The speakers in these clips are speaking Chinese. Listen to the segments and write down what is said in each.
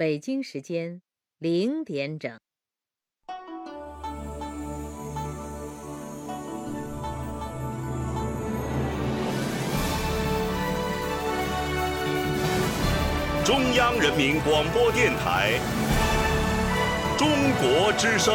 北京时间零点整。中央人民广播电台《中国之声》。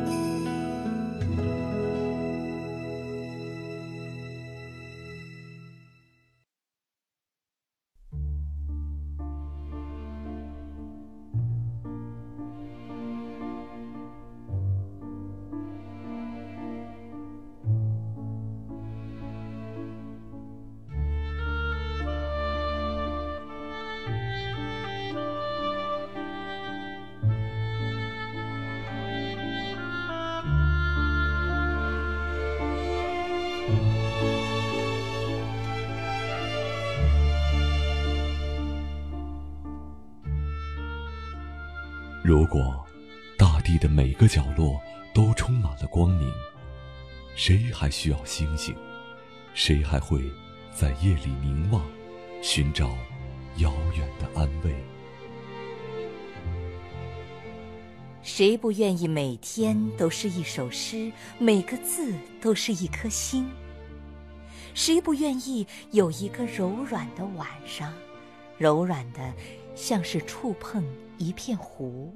个角落都充满了光明，谁还需要星星？谁还会在夜里凝望，寻找遥远的安慰？谁不愿意每天都是一首诗，每个字都是一颗星？谁不愿意有一个柔软的晚上，柔软的像是触碰一片湖？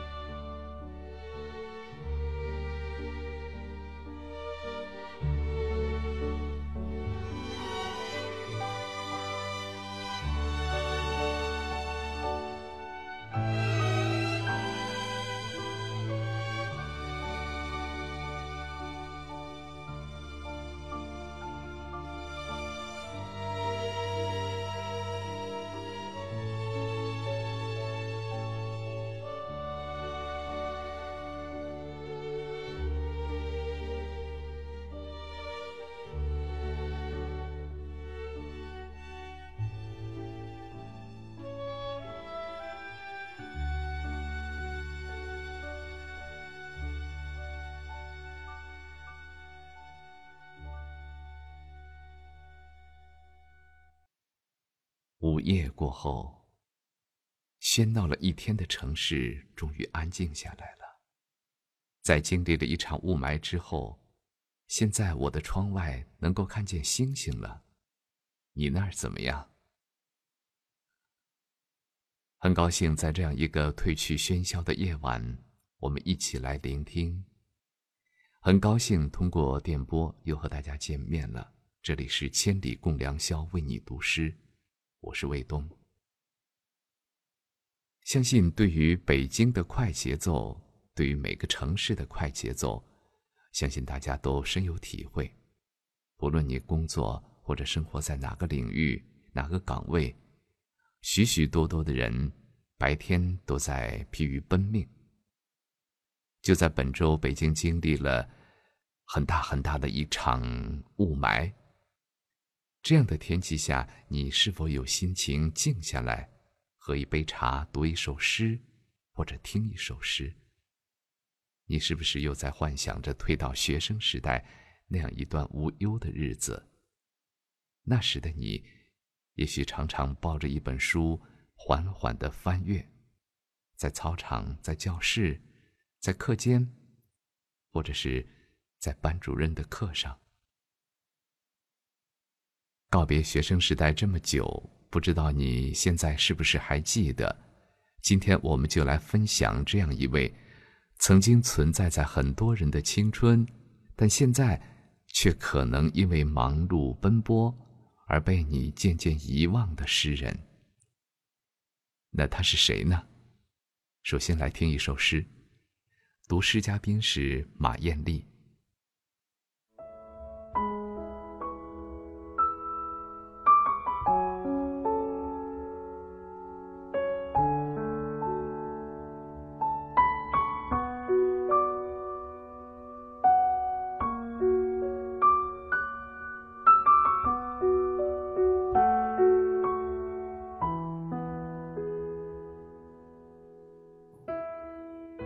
后，喧闹了一天的城市终于安静下来了。在经历了一场雾霾之后，现在我的窗外能够看见星星了。你那儿怎么样？很高兴在这样一个褪去喧嚣的夜晚，我们一起来聆听。很高兴通过电波又和大家见面了。这里是千里共良宵，为你读诗。我是卫东。相信对于北京的快节奏，对于每个城市的快节奏，相信大家都深有体会。不论你工作或者生活在哪个领域、哪个岗位，许许多多的人白天都在疲于奔命。就在本周，北京经历了很大很大的一场雾霾。这样的天气下，你是否有心情静下来，喝一杯茶，读一首诗，或者听一首诗？你是不是又在幻想着退到学生时代那样一段无忧的日子？那时的你，也许常常抱着一本书，缓缓的翻阅，在操场，在教室，在课间，或者是在班主任的课上。告别学生时代这么久，不知道你现在是不是还记得？今天我们就来分享这样一位曾经存在在很多人的青春，但现在却可能因为忙碌奔波而被你渐渐遗忘的诗人。那他是谁呢？首先来听一首诗，读诗嘉宾是马艳丽。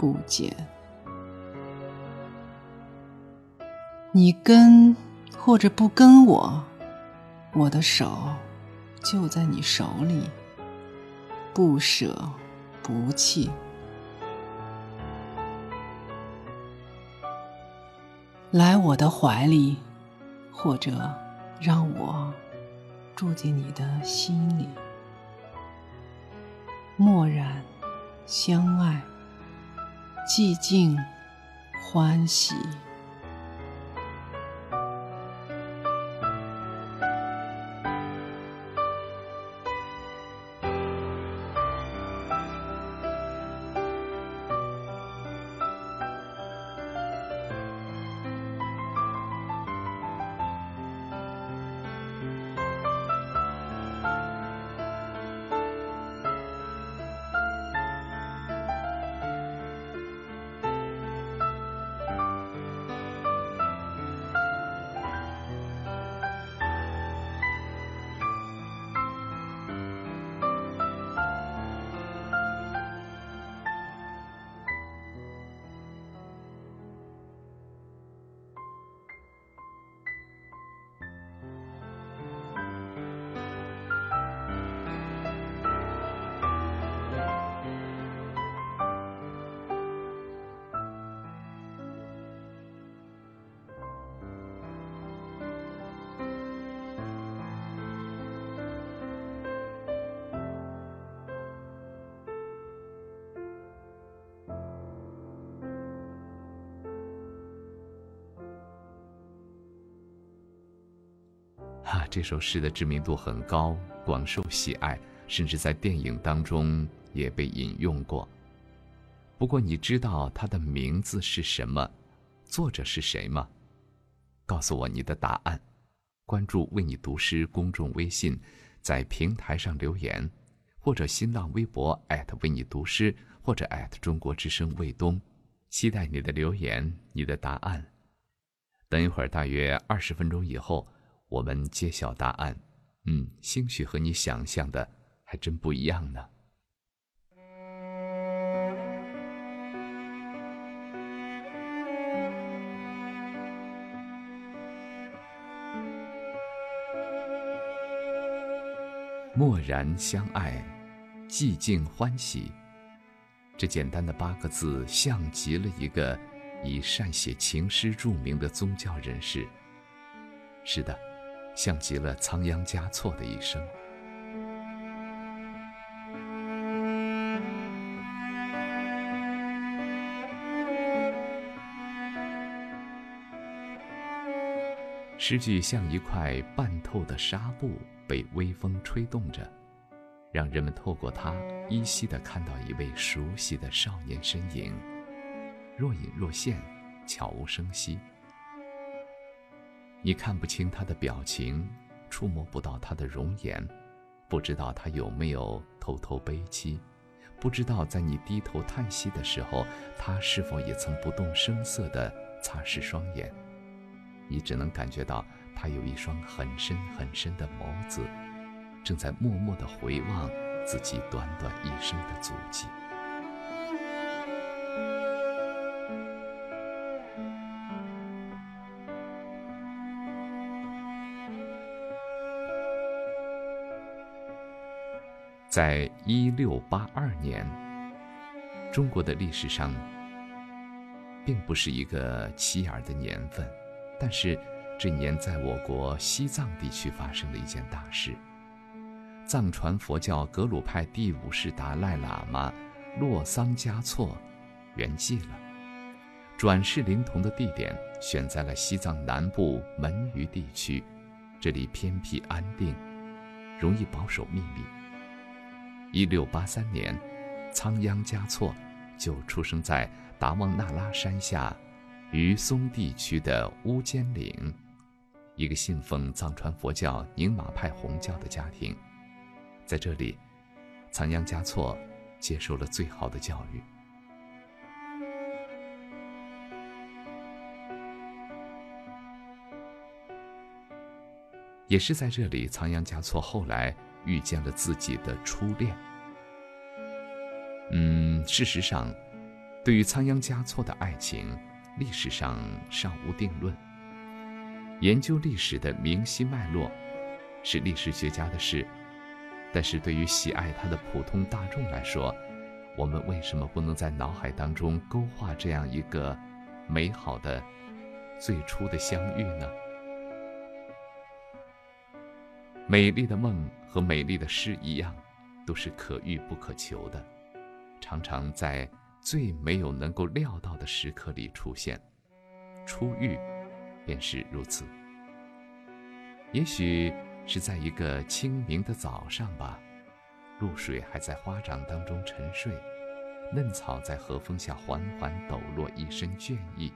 不减。你跟或者不跟我，我的手就在你手里，不舍不弃。来我的怀里，或者让我住进你的心里，默然相爱。寂静，欢喜。这首诗的知名度很高，广受喜爱，甚至在电影当中也被引用过。不过，你知道它的名字是什么，作者是谁吗？告诉我你的答案。关注“为你读诗”公众微信，在平台上留言，或者新浪微博为你读诗，或者中国之声卫东，期待你的留言，你的答案。等一会儿，大约二十分钟以后。我们揭晓答案，嗯，兴许和你想象的还真不一样呢。默然相爱，寂静欢喜，这简单的八个字，像极了一个以善写情诗著名的宗教人士。是的。像极了仓央嘉措的一生。诗句像一块半透的纱布，被微风吹动着，让人们透过它依稀的看到一位熟悉的少年身影，若隐若现，悄无声息。你看不清他的表情，触摸不到他的容颜，不知道他有没有偷偷悲戚，不知道在你低头叹息的时候，他是否也曾不动声色地擦拭双眼。你只能感觉到他有一双很深很深的眸子，正在默默地回望自己短短一生的足迹。在一六八二年，中国的历史上并不是一个起眼的年份，但是这年在我国西藏地区发生了一件大事。藏传佛教格鲁派第五世达赖喇嘛洛桑嘉措圆寂了，转世灵童的地点选在了西藏南部门隅地区，这里偏僻安定，容易保守秘密。一六八三年，仓央嘉措就出生在达旺那拉山下于松地区的乌坚岭，一个信奉藏传佛教宁玛派红教的家庭。在这里，仓央嘉措接受了最好的教育。也是在这里，仓央嘉措后来遇见了自己的初恋。嗯，事实上，对于仓央嘉措的爱情，历史上尚无定论。研究历史的明晰脉络，是历史学家的事。但是对于喜爱他的普通大众来说，我们为什么不能在脑海当中勾画这样一个美好的最初的相遇呢？美丽的梦和美丽的诗一样，都是可遇不可求的，常常在最没有能够料到的时刻里出现。初遇，便是如此。也许。是在一个清明的早上吧，露水还在花掌当中沉睡，嫩草在和风下缓缓抖落一身倦意。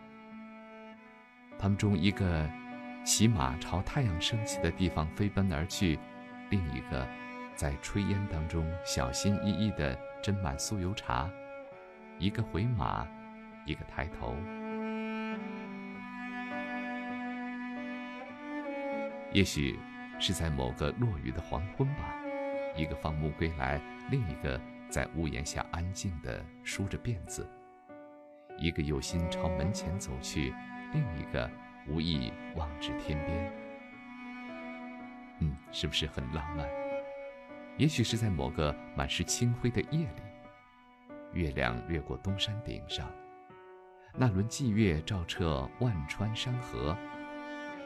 他们中一个骑马朝太阳升起的地方飞奔而去，另一个在炊烟当中小心翼翼地斟满酥油茶，一个回马，一个抬头。也许。是在某个落雨的黄昏吧，一个放牧归来，另一个在屋檐下安静地梳着辫子；一个有心朝门前走去，另一个无意望至天边。嗯，是不是很浪漫？也许是在某个满是清辉的夜里，月亮掠过东山顶上，那轮霁月照彻万川山河。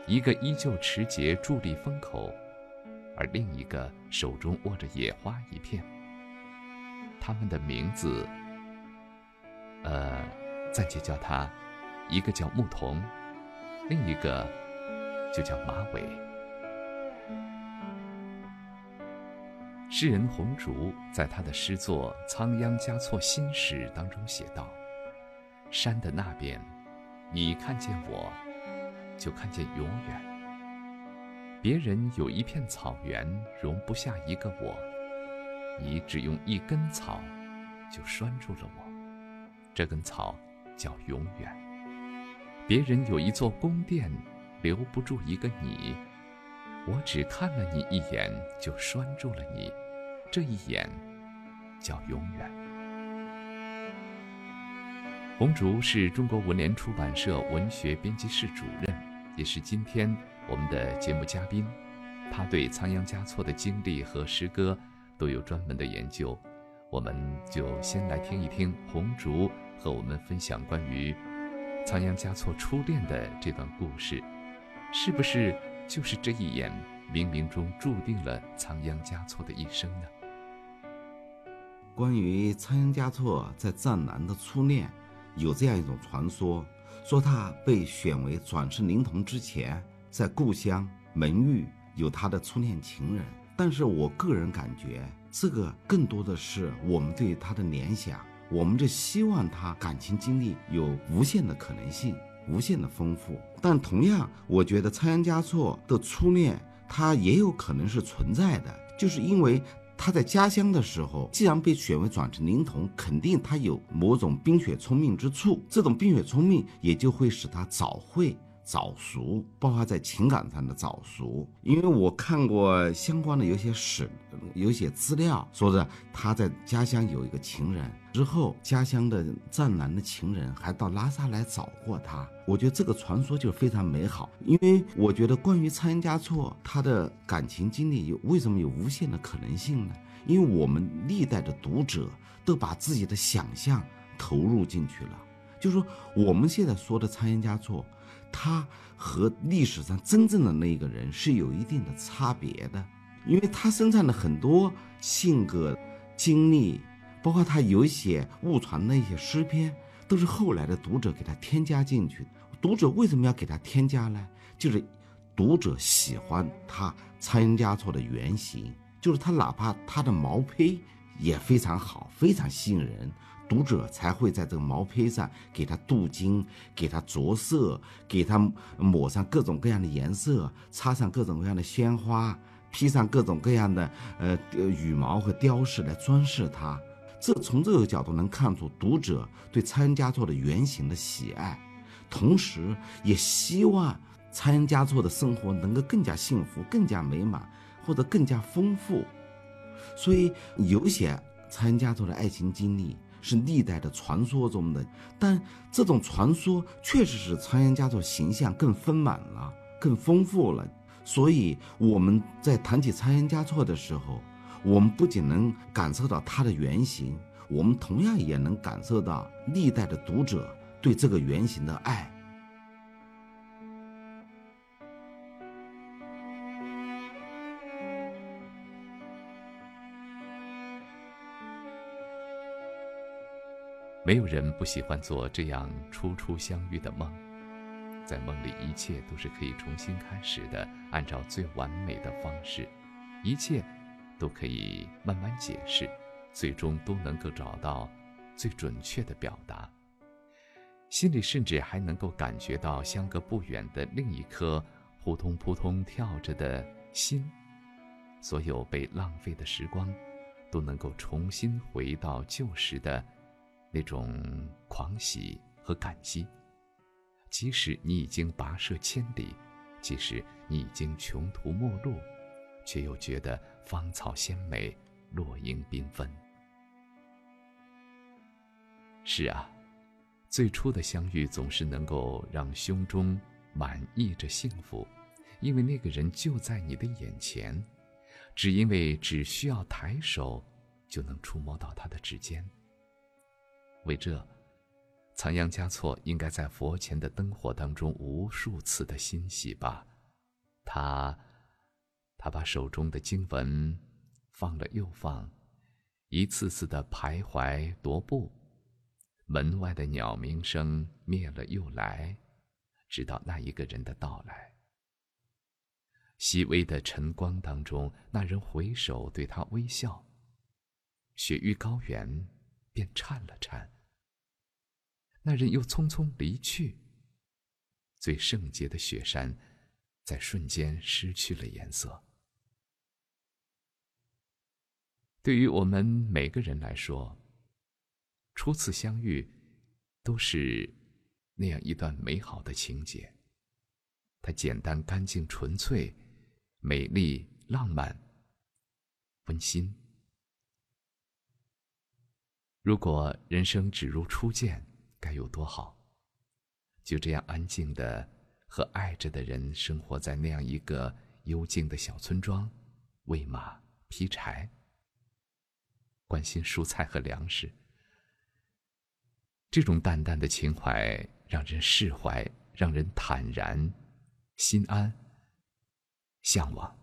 一个依旧持节伫立风口，而另一个手中握着野花一片。他们的名字，呃，暂且叫他，一个叫牧童，另一个就叫马尾。诗人红烛在他的诗作《仓央嘉措心史》当中写道：“山的那边，你看见我。”就看见永远。别人有一片草原，容不下一个我，你只用一根草，就拴住了我。这根草叫永远。别人有一座宫殿，留不住一个你，我只看了你一眼，就拴住了你。这一眼叫永远。红烛是中国文联出版社文学编辑室主任。也是今天我们的节目嘉宾，他对仓央嘉措的经历和诗歌都有专门的研究。我们就先来听一听红烛和我们分享关于仓央嘉措初恋的这段故事，是不是就是这一眼冥冥中注定了仓央嘉措的一生呢？关于仓央嘉措在藏南的初恋，有这样一种传说。说他被选为转世灵童之前，在故乡门隅有他的初恋情人。但是我个人感觉，这个更多的是我们对他的联想，我们就希望他感情经历有无限的可能性，无限的丰富。但同样，我觉得仓央嘉措的初恋，他也有可能是存在的，就是因为。他在家乡的时候，既然被选为转成灵童，肯定他有某种冰雪聪明之处。这种冰雪聪明也就会使他早会早熟，包括在情感上的早熟。因为我看过相关的有些史，有些资料，说的他在家乡有一个情人。之后，家乡的藏南的情人还到拉萨来找过他。我觉得这个传说就非常美好，因为我觉得关于仓央嘉措他的感情经历有为什么有无限的可能性呢？因为我们历代的读者都把自己的想象投入进去了。就是说，我们现在说的仓央嘉措，他和历史上真正的那个人是有一定的差别的，因为他身上的很多性格、经历，包括他有一些误传的一些诗篇，都是后来的读者给他添加进去。读者为什么要给他添加呢？就是读者喜欢他仓央嘉措的原型，就是他哪怕他的毛坯也非常好，非常吸引人。读者才会在这个毛坯上给它镀金，给它着色，给它抹上各种各样的颜色，插上各种各样的鲜花，披上各种各样的呃羽毛和雕饰来装饰它。这从这个角度能看出读者对仓央嘉措的原型的喜爱，同时也希望仓央嘉措的生活能够更加幸福、更加美满或者更加丰富。所以有些仓央嘉措的爱情经历。是历代的传说中的，但这种传说确实使仓央嘉措形象更丰满了、更丰富了。所以我们在谈起仓央嘉措的时候，我们不仅能感受到他的原型，我们同样也能感受到历代的读者对这个原型的爱。没有人不喜欢做这样初初相遇的梦，在梦里一切都是可以重新开始的，按照最完美的方式，一切都可以慢慢解释，最终都能够找到最准确的表达。心里甚至还能够感觉到相隔不远的另一颗扑通扑通跳着的心，所有被浪费的时光，都能够重新回到旧时的。那种狂喜和感激，即使你已经跋涉千里，即使你已经穷途末路，却又觉得芳草鲜美，落英缤纷。是啊，最初的相遇总是能够让胸中满溢着幸福，因为那个人就在你的眼前，只因为只需要抬手，就能触摸到他的指尖。为这，仓央嘉措应该在佛前的灯火当中无数次的欣喜吧。他，他把手中的经文放了又放，一次次的徘徊踱步。门外的鸟鸣声灭了又来，直到那一个人的到来。细微的晨光当中，那人回首对他微笑。雪域高原便颤了颤。那人又匆匆离去。最圣洁的雪山，在瞬间失去了颜色。对于我们每个人来说，初次相遇，都是那样一段美好的情节。它简单、干净、纯粹，美丽、浪漫、温馨。如果人生只如初见。该有多好！就这样安静的和爱着的人生活在那样一个幽静的小村庄，喂马、劈柴，关心蔬菜和粮食。这种淡淡的情怀让人释怀，让人坦然、心安、向往。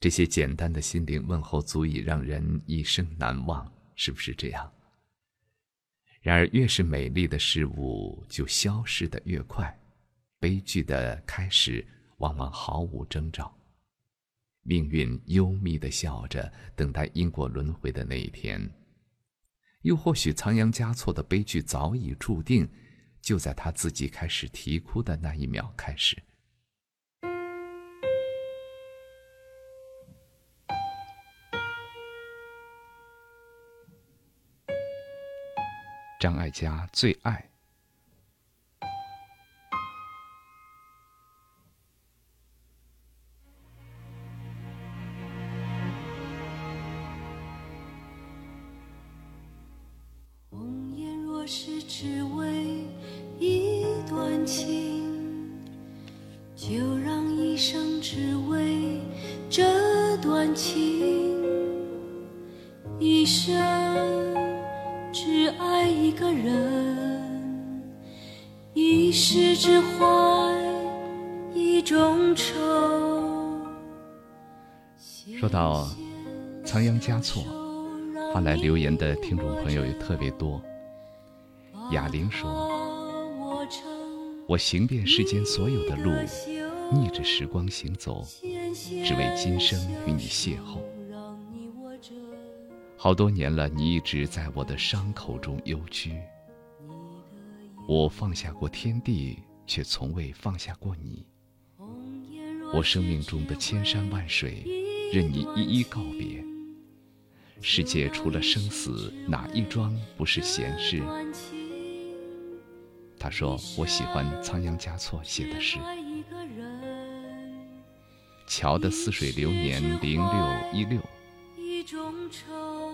这些简单的心灵问候，足以让人一生难忘，是不是这样？然而，越是美丽的事物，就消失的越快。悲剧的开始往往毫无征兆。命运幽密的笑着，等待因果轮回的那一天。又或许，仓央嘉措的悲剧早已注定，就在他自己开始啼哭的那一秒开始。张艾嘉最爱。我行遍世间所有的路，逆着时光行走，只为今生与你邂逅。好多年了，你一直在我的伤口中幽居。我放下过天地，却从未放下过你。我生命中的千山万水。”任你一一告别。世界除了生死，哪一桩不是闲事？他说：“我喜欢仓央嘉措写的诗。”乔的《似水流年》零六一六。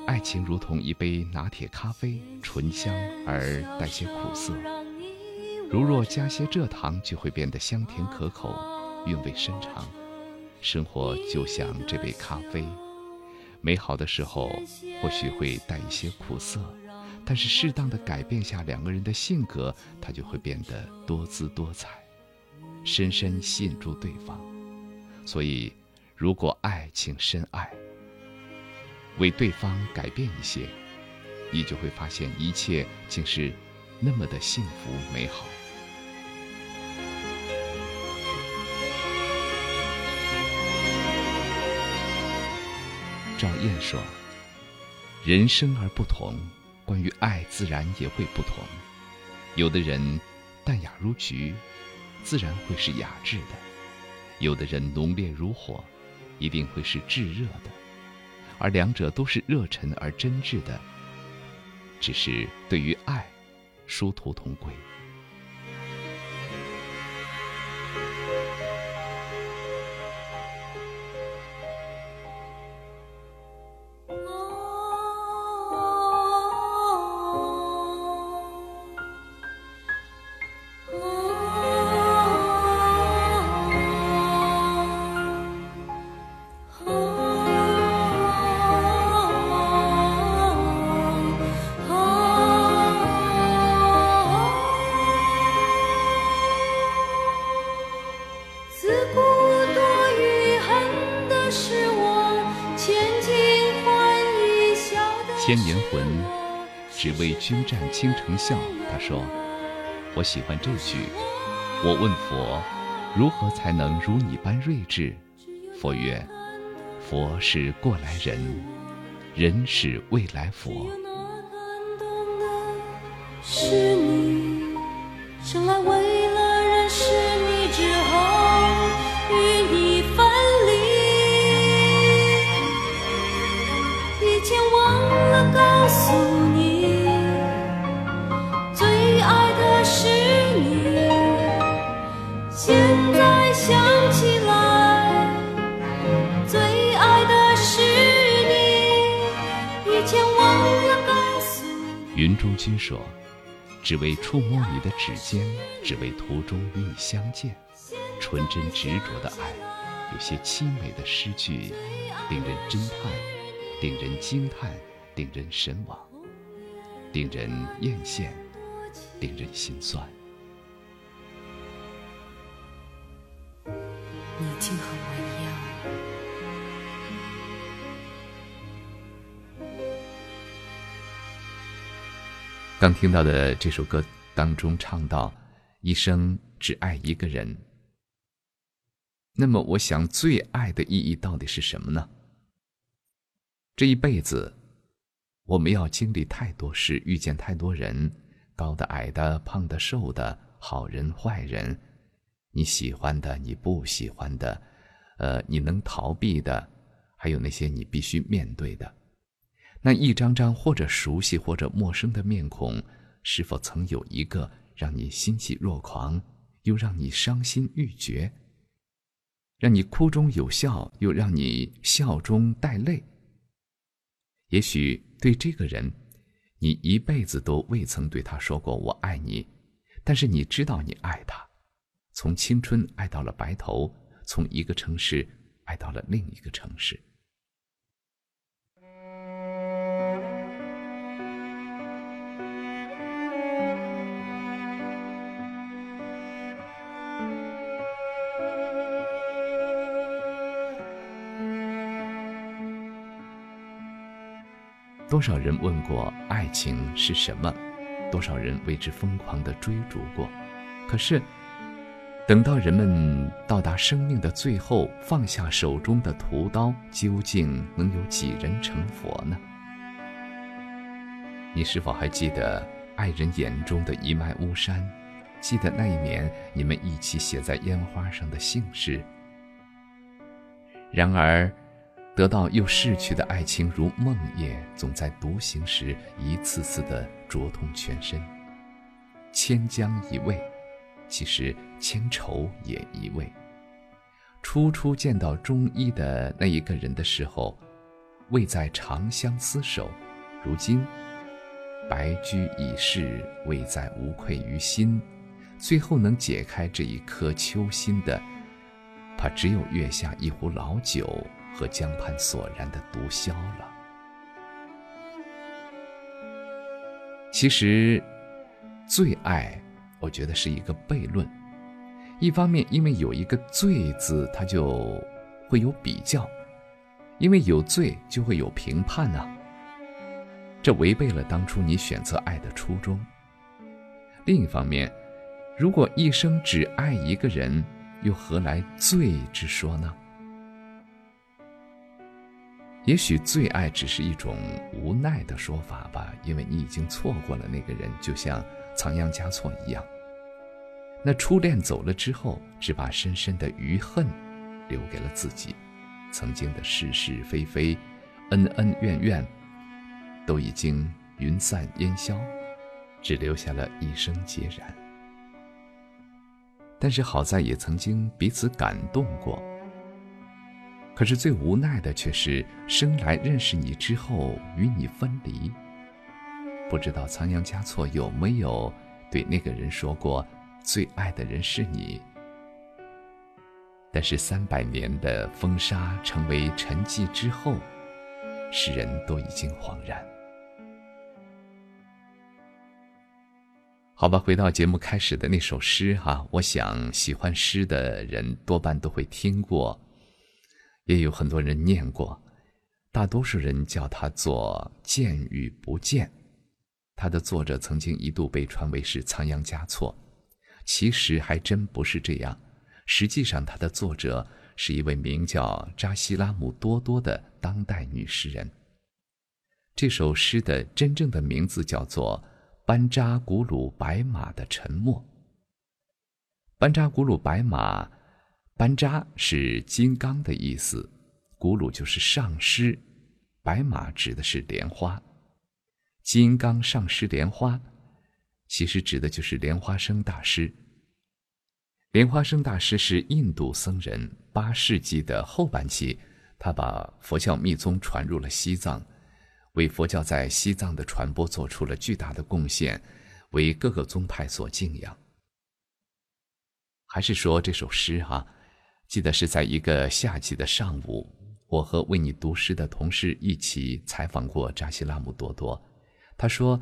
爱情如同一杯拿铁咖啡，醇香而带些苦涩。如若加些蔗糖，就会变得香甜可口，韵味深长。生活就像这杯咖啡，美好的时候或许会带一些苦涩，但是适当的改变下两个人的性格，他就会变得多姿多彩，深深吸引住对方。所以，如果爱，请深爱，为对方改变一些，你就会发现一切竟是那么的幸福美好。赵燕说：“人生而不同，关于爱自然也会不同。有的人淡雅如菊，自然会是雅致的；有的人浓烈如火，一定会是炙热的。而两者都是热忱而真挚的，只是对于爱，殊途同归。”只为君战倾城笑。他说：“我喜欢这句。我问佛，如何才能如你般睿智？佛曰：佛是过来人，人是未来佛。是你生来为了认识你之后与你分离，以前忘了。告诉你。云中君说：“只为触摸你的指尖，只为途中与你相见。”纯真执着的爱，有些凄美的诗句，令人侦探，令人惊叹。令人神往，令人艳羡，令人心酸。你竟和我刚听到的这首歌当中唱到：“一生只爱一个人。”那么，我想最爱的意义到底是什么呢？这一辈子。我们要经历太多事，遇见太多人，高的、矮的、胖的、瘦的，好人、坏人，你喜欢的、你不喜欢的，呃，你能逃避的，还有那些你必须面对的，那一张张或者熟悉或者陌生的面孔，是否曾有一个让你欣喜若狂，又让你伤心欲绝，让你哭中有笑，又让你笑中带泪？也许对这个人，你一辈子都未曾对他说过“我爱你”，但是你知道你爱他，从青春爱到了白头，从一个城市爱到了另一个城市，多少人问过爱情是什么？多少人为之疯狂的追逐过？可是，等到人们到达生命的最后，放下手中的屠刀，究竟能有几人成佛呢？你是否还记得爱人眼中的一脉巫山？记得那一年你们一起写在烟花上的姓氏？然而，得到又逝去的爱情如梦魇，总在独行时一次次的灼痛全身。千江一味，其实千愁也一味。初初见到中医的那一个人的时候，未在长相厮守；如今白驹已逝，未在无愧于心。最后能解开这一颗秋心的，怕只有月下一壶老酒和江畔索然的毒枭了。其实，最爱，我觉得是一个悖论。一方面，因为有一个“最”字，它就会有比较；因为有“罪”，就会有评判呢。这违背了当初你选择爱的初衷。另一方面，如果一生只爱一个人，又何来罪之说呢？也许最爱只是一种无奈的说法吧，因为你已经错过了那个人，就像仓央嘉措一样。那初恋走了之后，只把深深的余恨留给了自己，曾经的是是非非、恩恩怨怨，都已经云散烟消，只留下了一生孑然。但是好在也曾经彼此感动过。可是最无奈的却是生来认识你之后与你分离。不知道仓央嘉措有没有对那个人说过最爱的人是你？但是三百年的风沙成为沉寂之后，世人都已经恍然。好吧，回到节目开始的那首诗哈，我想喜欢诗的人多半都会听过。也有很多人念过，大多数人叫它做“见与不见”。它的作者曾经一度被传为是仓央嘉措，其实还真不是这样。实际上，它的作者是一位名叫扎西拉姆多多的当代女诗人。这首诗的真正的名字叫做《班扎古鲁白马的沉默》。班扎古鲁白马。班扎是金刚的意思，古鲁就是上师，白马指的是莲花，金刚上师莲花，其实指的就是莲花生大师。莲花生大师是印度僧人，八世纪的后半期，他把佛教密宗传入了西藏，为佛教在西藏的传播做出了巨大的贡献，为各个宗派所敬仰。还是说这首诗哈？记得是在一个夏季的上午，我和为你读诗的同事一起采访过扎西拉姆多多。他说，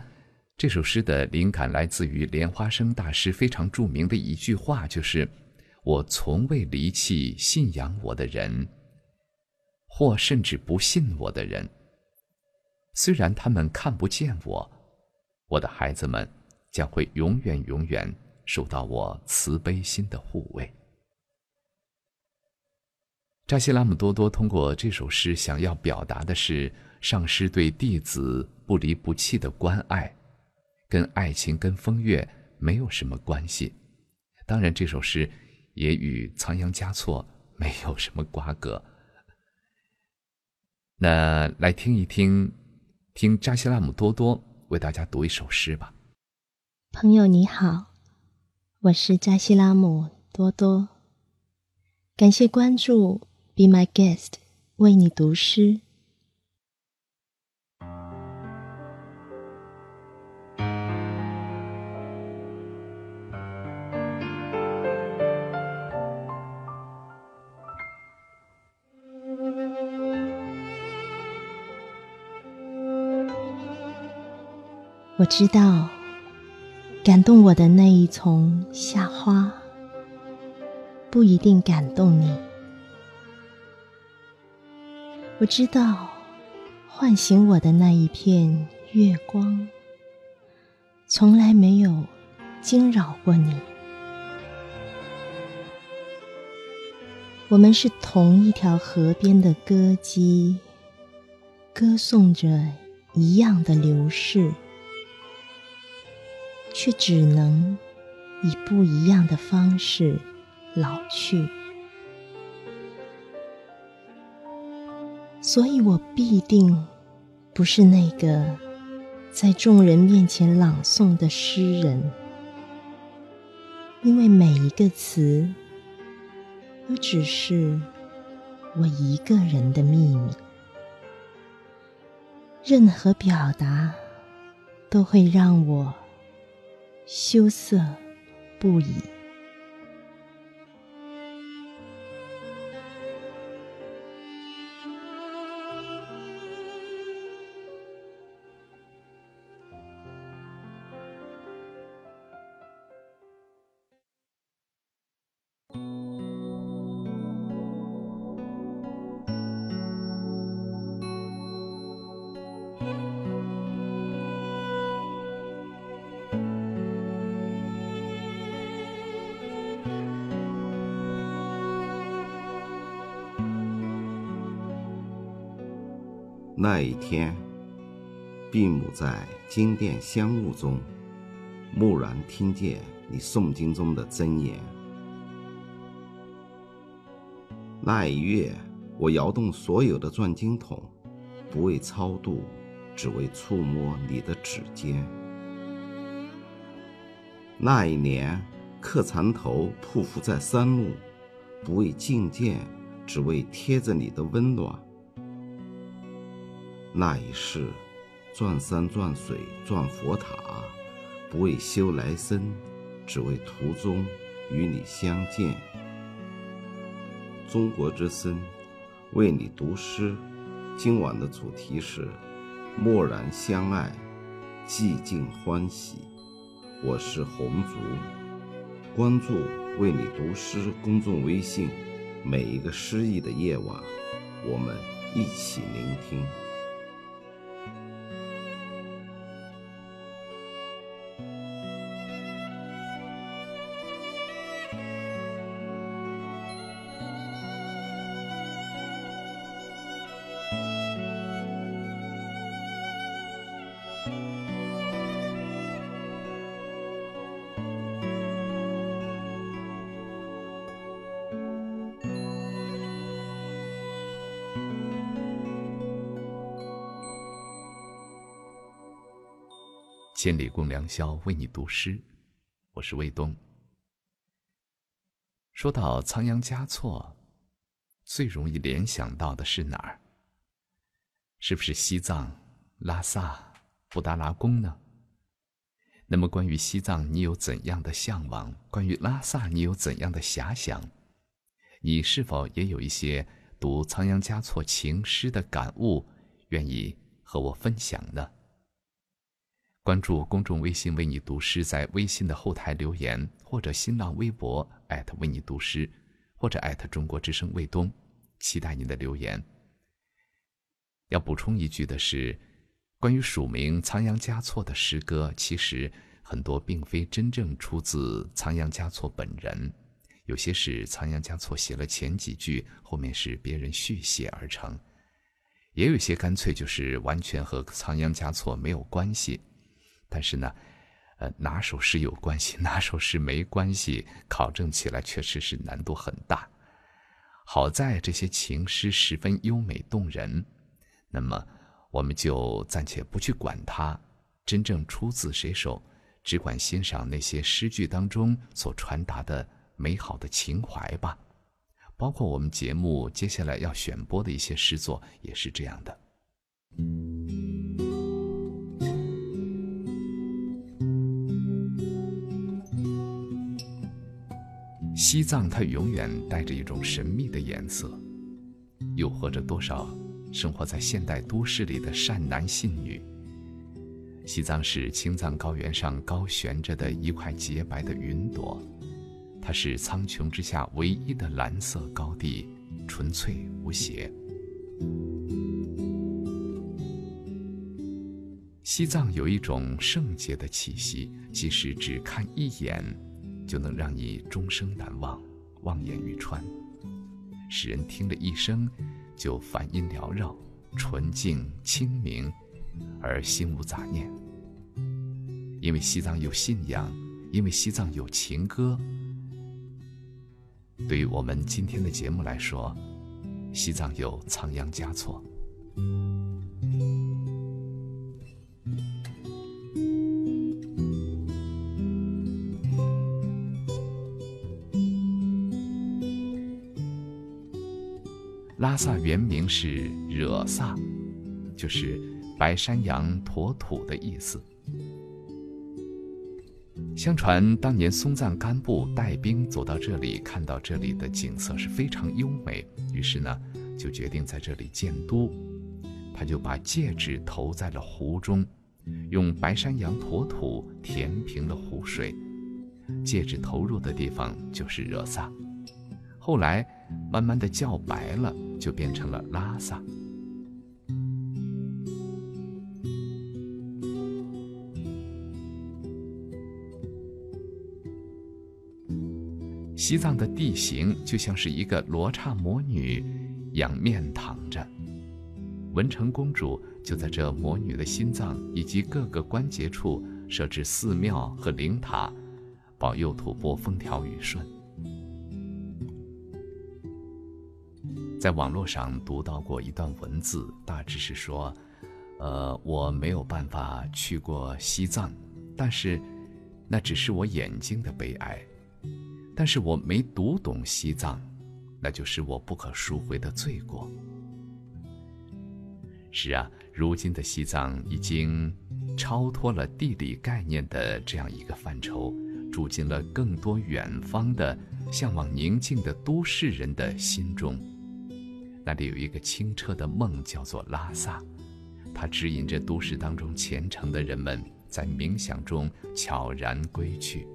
这首诗的灵感来自于莲花生大师非常著名的一句话，就是“我从未离弃信仰我的人，或甚至不信我的人。虽然他们看不见我，我的孩子们将会永远永远受到我慈悲心的护卫。”扎西拉姆多多通过这首诗想要表达的是上师对弟子不离不弃的关爱，跟爱情跟风月没有什么关系。当然，这首诗也与仓央嘉措没有什么瓜葛。那来听一听，听扎西拉姆多多为大家读一首诗吧。朋友你好，我是扎西拉姆多多，感谢关注。Be my guest，为你读诗。我知道，感动我的那一丛夏花，不一定感动你。我知道，唤醒我的那一片月光，从来没有惊扰过你。我们是同一条河边的歌姬，歌颂着一样的流逝，却只能以不一样的方式老去。所以我必定不是那个在众人面前朗诵的诗人，因为每一个词。都只是我一个人的秘密。任何表达都会让我羞涩不已。那一天，闭目在金殿香雾中，蓦然听见你诵经中的真言。那一月，我摇动所有的转经筒，不为超度，只为触摸你的指尖。那一年，磕蚕头匍匐在山路，不为觐见，只为贴着你的温暖。那一世，转山转水转佛塔，不为修来生，只为途中与你相见。中国之声，为你读诗。今晚的主题是“蓦然相爱，寂静欢喜”。我是红烛，关注“为你读诗”公众微信，每一个诗意的夜晚，我们一起聆听。千里共良宵，为你读诗。我是卫东。说到仓央嘉措，最容易联想到的是哪儿？是不是西藏、拉萨、布达拉宫呢？那么，关于西藏，你有怎样的向往？关于拉萨，你有怎样的遐想？你是否也有一些读仓央嘉措情诗的感悟，愿意和我分享呢？关注公众微信“为你读诗”，在微信的后台留言，或者新浪微博艾特为你读诗，或者艾特中国之声卫东，期待您的留言。要补充一句的是，关于署名仓央嘉措的诗歌，其实很多并非真正出自仓央嘉措本人，有些是仓央嘉措写了前几句，后面是别人续写而成，也有些干脆就是完全和仓央嘉措没有关系。但是呢，呃，哪首诗有关系，哪首诗没关系，考证起来确实是难度很大。好在这些情诗十分优美动人，那么我们就暂且不去管它真正出自谁手，只管欣赏那些诗句当中所传达的美好的情怀吧。包括我们节目接下来要选播的一些诗作也是这样的。西藏，它永远带着一种神秘的颜色，诱惑着多少生活在现代都市里的善男信女。西藏是青藏高原上高悬着的一块洁白的云朵，它是苍穹之下唯一的蓝色高地，纯粹无邪。西藏有一种圣洁的气息，即使只看一眼，就能让你终生难忘，望眼欲穿，使人听了一生就梵音缭绕，纯净清明，而心无杂念。因为西藏有信仰，因为西藏有情歌。对于我们今天的节目来说，西藏有仓央嘉措。拉萨原名是惹萨，就是白山羊驮土的意思。相传当年松赞干布带兵走到这里，看到这里的景色是非常优美，于是呢，就决定在这里建都。他就把戒指投在了湖中，用白山羊驮土填平了湖水，戒指投入的地方就是惹萨。后来慢慢的叫白了，就变成了拉萨。西藏的地形就像是一个罗刹魔女仰面躺着，文成公主就在这魔女的心脏以及各个关节处设置寺庙和灵塔，保佑吐蕃风调雨顺。在网络上读到过一段文字，大致是说：“呃，我没有办法去过西藏，但是那只是我眼睛的悲哀。”但是我没读懂西藏，那就是我不可赎回的罪过。是啊，如今的西藏已经超脱了地理概念的这样一个范畴，住进了更多远方的向往宁静的都市人的心中。那里有一个清澈的梦，叫做拉萨，它指引着都市当中虔诚的人们在冥想中悄然归去。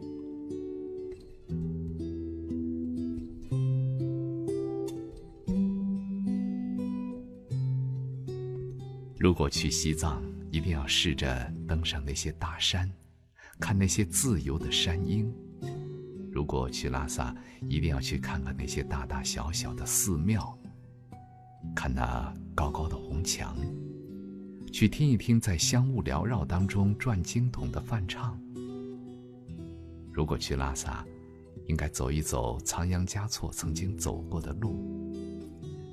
如果去西藏，一定要试着登上那些大山，看那些自由的山鹰；如果去拉萨，一定要去看看那些大大小小的寺庙，看那高高的红墙，去听一听在香雾缭绕当中转经筒的梵唱。如果去拉萨，应该走一走仓央嘉措曾经走过的路，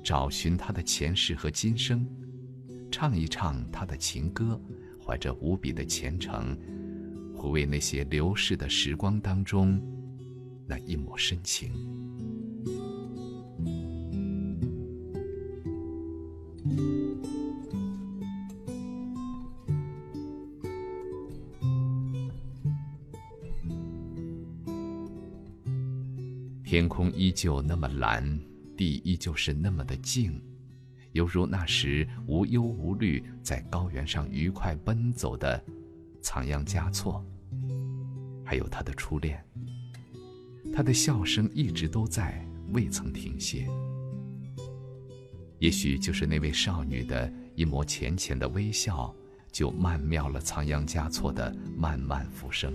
找寻他的前世和今生。唱一唱他的情歌，怀着无比的虔诚，回味那些流逝的时光当中那一抹深情。天空依旧那么蓝，地依旧是那么的静。犹如那时无忧无虑，在高原上愉快奔走的仓央嘉措，还有他的初恋。他的笑声一直都在，未曾停歇。也许就是那位少女的一抹浅浅的微笑，就曼妙了仓央嘉措的漫漫浮生。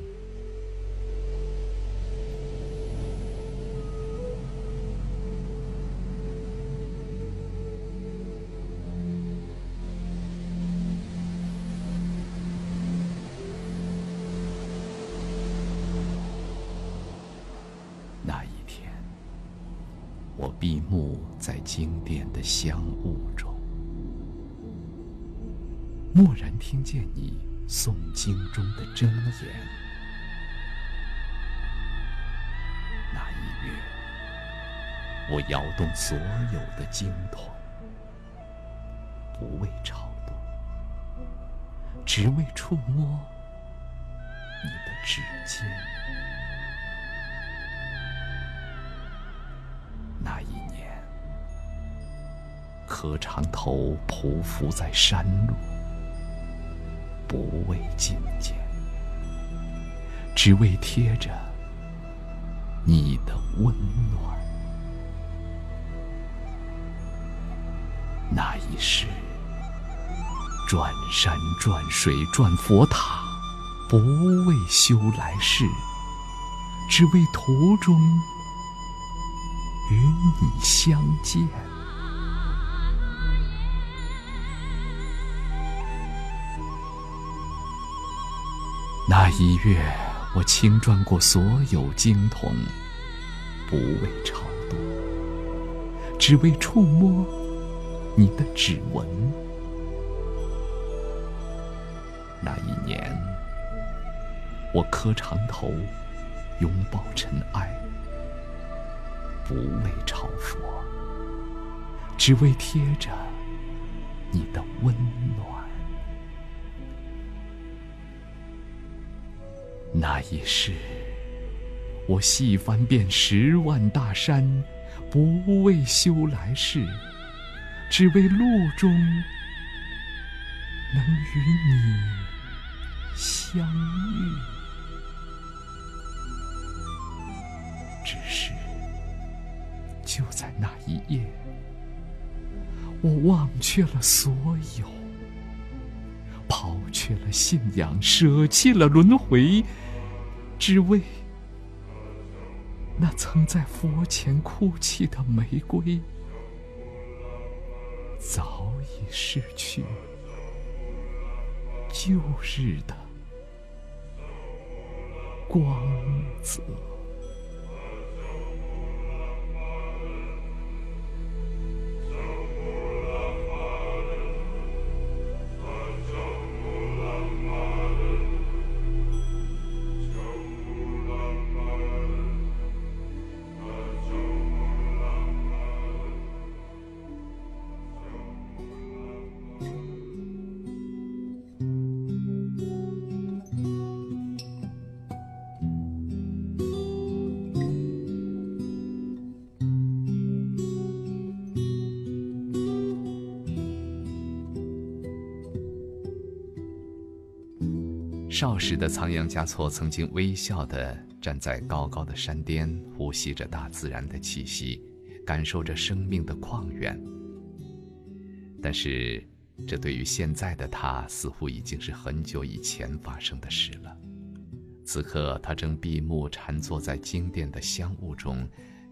香雾中，蓦然听见你诵经中的真言。那一月，我摇动所有的经筒，不为超度，只为触摸你的指尖。那一磕长头匍匐在山路，不为觐见，只为贴着你的温暖。那一世，转山转水转佛塔，不为修来世，只为途中与你相见。那一月，我轻转过所有经筒，不为超度，只为触摸你的指纹。那一年，我磕长头，拥抱尘埃，不为朝佛，只为贴着你的温暖。那一世，我细翻遍十万大山，不为修来世，只为路中能与你相遇。只是，就在那一夜，我忘却了所有，却了信仰，舍弃了轮回。只为那曾在佛前哭泣的玫瑰，早已失去旧日的光泽。少时的仓央嘉措曾经微笑地站在高高的山巅，呼吸着大自然的气息，感受着生命的旷远。但是，这对于现在的他，似乎已经是很久以前发生的事了。此刻，他正闭目禅坐在经殿的香雾中，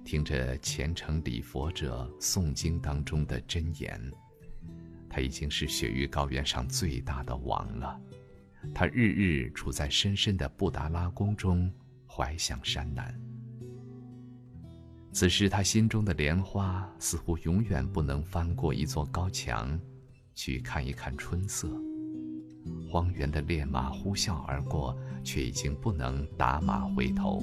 听着虔诚礼佛者诵经当中的真言。他已经是雪域高原上最大的王了。他日日处在深深的布达拉宫中，怀想山南。此时，他心中的莲花似乎永远不能翻过一座高墙，去看一看春色。荒原的烈马呼啸而过，却已经不能打马回头。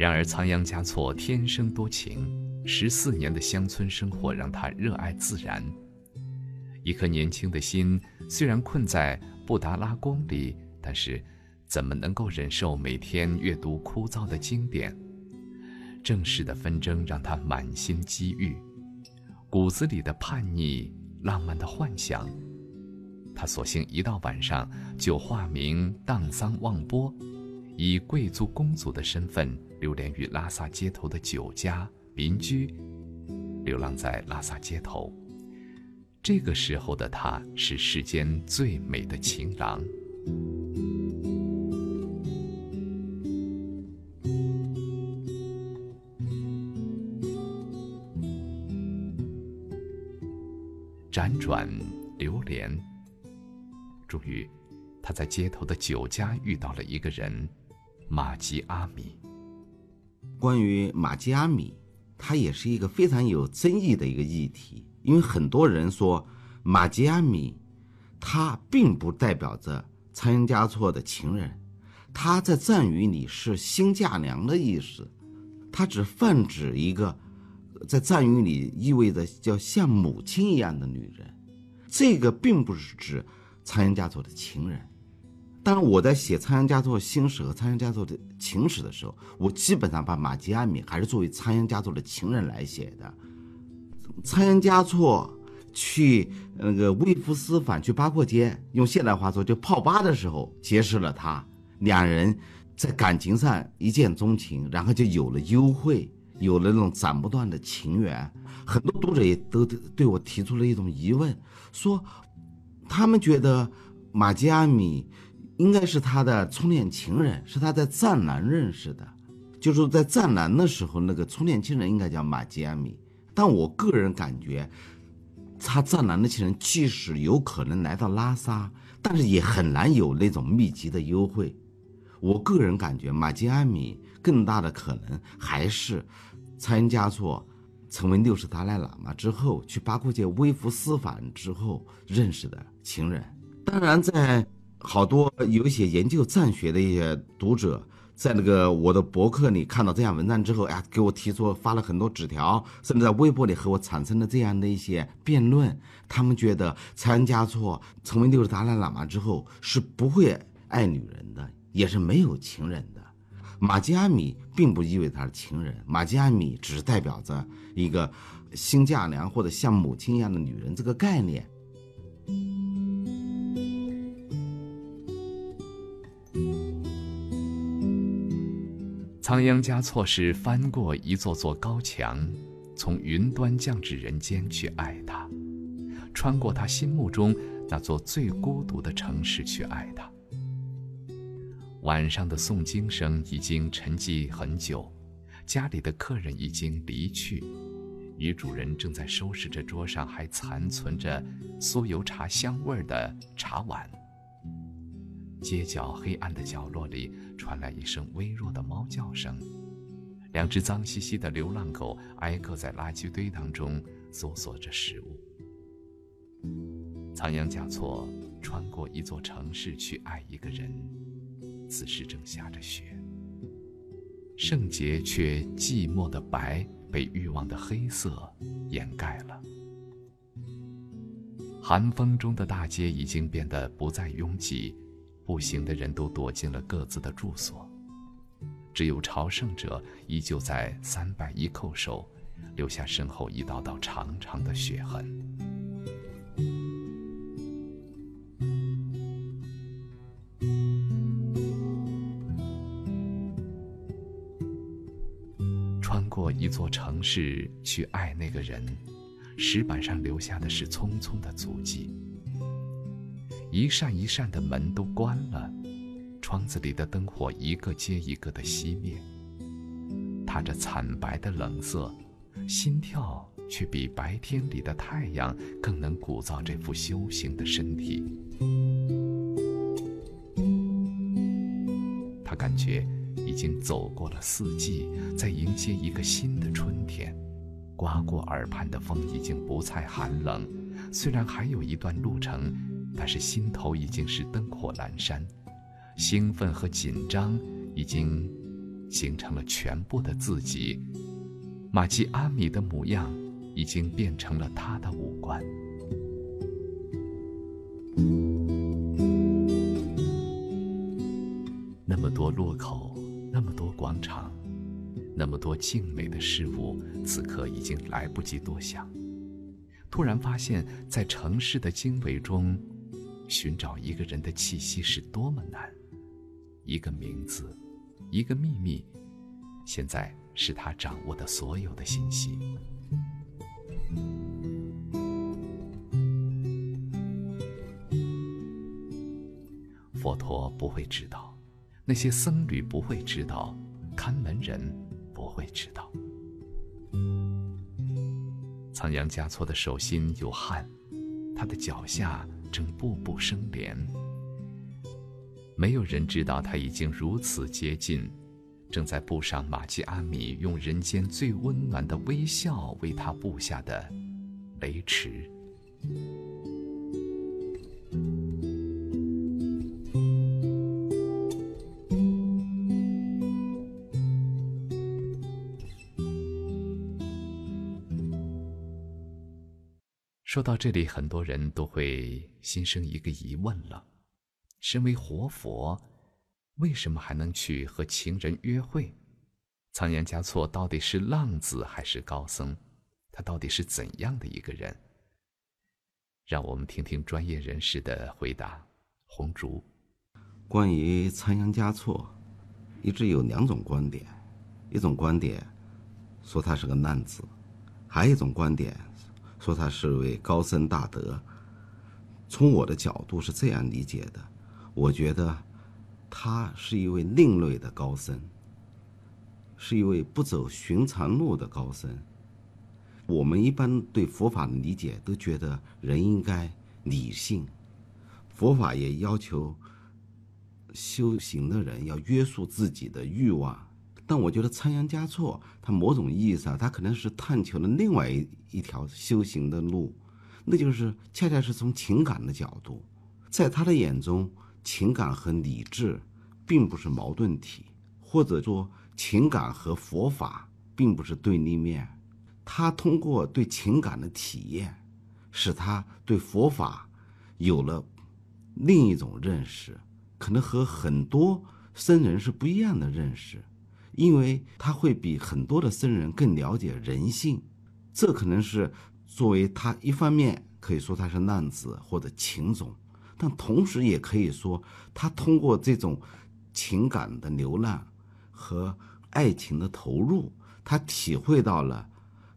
然而，仓央嘉措天生多情，十四年的乡村生活让他热爱自然。一颗年轻的心虽然困在布达拉宫里，但是怎么能够忍受每天阅读枯燥的经典？正式的纷争让他满心积郁，骨子里的叛逆、浪漫的幻想，他索性一到晚上就化名荡桑望波。以贵族公主的身份流连于拉萨街头的酒家、民居，流浪在拉萨街头。这个时候的他是世间最美的情郎。辗转流连，终于，他在街头的酒家遇到了一个人。玛吉阿米。关于玛吉阿米，它也是一个非常有争议的一个议题，因为很多人说玛吉阿米，它并不代表着仓央嘉措的情人，它在藏语里是新嫁娘的意思，它只泛指一个在藏语里意味着叫像母亲一样的女人，这个并不是指仓央嘉措的情人。当，我在写仓央嘉措新史和仓央嘉措的情史的时候，我基本上把马吉阿米还是作为仓央嘉措的情人来写的。仓央嘉措去那个魏夫斯反去八廓街，用现代话说就泡吧的时候结识了他，两人在感情上一见钟情，然后就有了幽会，有了那种斩不断的情缘。很多读者也都对我提出了一种疑问，说他们觉得玛吉阿米应该是他的初恋情人，是他在藏南认识的，就是在藏南的时候，那个初恋情人应该叫玛吉阿米。但我个人感觉，他藏南的情人即使有可能来到拉萨，但是也很难有那种密集的幽会。我个人感觉，玛吉阿米更大的可能还是仓央嘉措成为六世达赖喇嘛之后，去八廓界微服私访之后认识的情人。当然，在好多有一些研究藏学的一些读者，在那个我的博客里看到这样文章之后，哎，给我提出发了很多纸条，甚至在微博里和我产生了这样的一些辩论。他们觉得仓央嘉措成为六世达赖喇嘛之后是不会爱女人的。也是没有情人的，玛吉阿米并不意味着他是情人，玛吉阿米只是代表着一个新嫁娘或者像母亲一样的女人这个概念。仓央嘉措是翻过一座座高墙，从云端降至人间去爱他，穿过他心目中那座最孤独的城市去爱他。晚上的诵经声已经沉寂很久，家里的客人已经离去，女主人正在收拾着桌上还残存着酥油茶香味的茶碗。街角黑暗的角落里传来一声微弱的猫叫声，两只脏兮兮的流浪狗挨个在垃圾堆当中搜索着食物。仓央嘉措穿过一座城市去爱一个人。此时正下着雪，圣洁却寂寞的白被欲望的黑色掩盖了。寒风中的大街已经变得不再拥挤，步行的人都躲进了各自的住所，只有朝圣者依旧在三百一叩首，留下身后一道道长长的血痕。穿过一座城市去爱那个人，石板上留下的是匆匆的足迹。一扇一扇的门都关了，窗子里的灯火一个接一个的熄灭。他这惨白的冷色，心跳却比白天里的太阳更能鼓噪这副修行的身体。他感觉。已经走过了四季，在迎接一个新的春天。刮过耳畔的风已经不再寒冷，虽然还有一段路程，但是心头已经是灯火阑珊。兴奋和紧张已经形成了全部的自己。玛吉阿米的模样已经变成了他的五官。那么多路口。那么多广场，那么多静美的事物，此刻已经来不及多想。突然发现，在城市的经纬中，寻找一个人的气息是多么难。一个名字，一个秘密，现在是他掌握的所有的信息。佛陀不会知道。那些僧侣不会知道，看门人不会知道。仓央嘉措的手心有汗，他的脚下正步步生莲。没有人知道他已经如此接近，正在布上玛吉阿米用人间最温暖的微笑为他布下的雷池。说到这里，很多人都会心生一个疑问了：身为活佛，为什么还能去和情人约会？仓央嘉措到底是浪子还是高僧？他到底是怎样的一个人？让我们听听专业人士的回答。红烛，关于仓央嘉措，一直有两种观点，一种观点说他是个浪子，还有一种观点说他是位高僧大德。从我的角度是这样理解的，我觉得他是一位另类的高僧，是一位不走寻常路的高僧。我们一般对佛法的理解都觉得人应该理性，佛法也要求修行的人要约束自己的欲望。但我觉得仓央嘉措，他某种意义上，他可能是探求了另外一一条修行的路。那就是恰恰是从情感的角度，在他的眼中，情感和理智并不是矛盾体，或者说情感和佛法并不是对立面。他通过对情感的体验，使他对佛法有了另一种认识，可能和很多僧人是不一样的认识，因为他会比很多的僧人更了解人性，这可能是。作为他一方面可以说他是浪子或者情种，但同时也可以说他通过这种情感的流浪和爱情的投入，他体会到了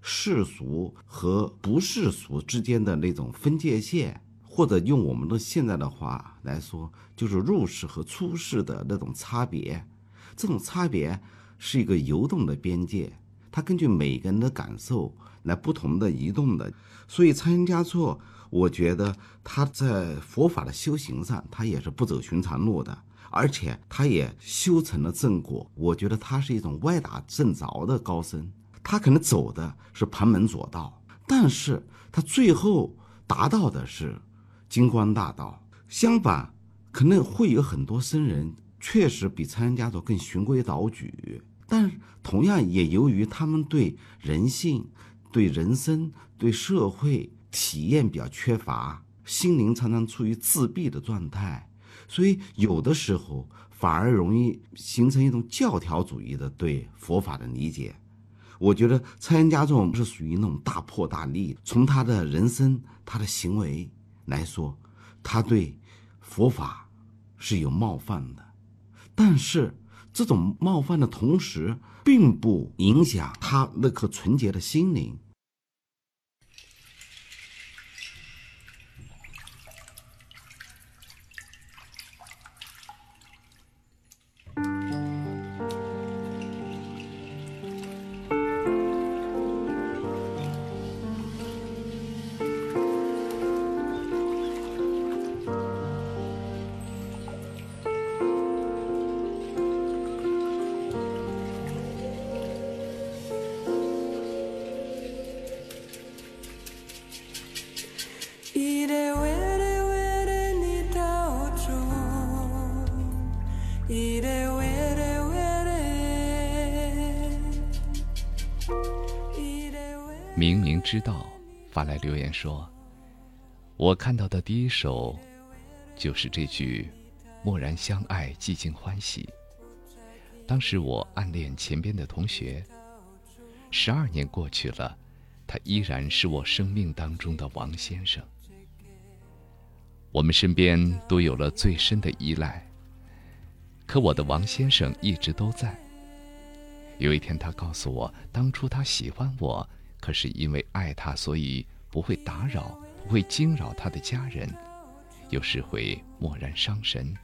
世俗和不世俗之间的那种分界线，或者用我们的现在的话来说，就是入世和出世的那种差别。这种差别是一个游动的边界，它根据每个人的感受。来不同的移动的，所以参音嘉措，我觉得他在佛法的修行上，他也是不走寻常路的，而且他也修成了正果。我觉得他是一种歪打正着的高僧，他可能走的是旁门左道，但是他最后达到的是金光大道。相反，可能会有很多僧人确实比参音嘉措更循规蹈矩，但同样也由于他们对人性。对人生、对社会体验比较缺乏，心灵常常处于自闭的状态，所以有的时候反而容易形成一种教条主义的对佛法的理解。我觉得蔡元家这种是属于那种大破大立，从他的人生、他的行为来说，他对佛法是有冒犯的，但是这种冒犯的同时，并不影响他那颗纯洁的心灵。说：“我看到的第一首，就是这句‘蓦然相爱，寂静欢喜’。当时我暗恋前边的同学，十二年过去了，他依然是我生命当中的王先生。我们身边都有了最深的依赖，可我的王先生一直都在。有一天，他告诉我，当初他喜欢我。”可是因为爱他，所以不会打扰，不会惊扰他的家人，有时会默然伤神。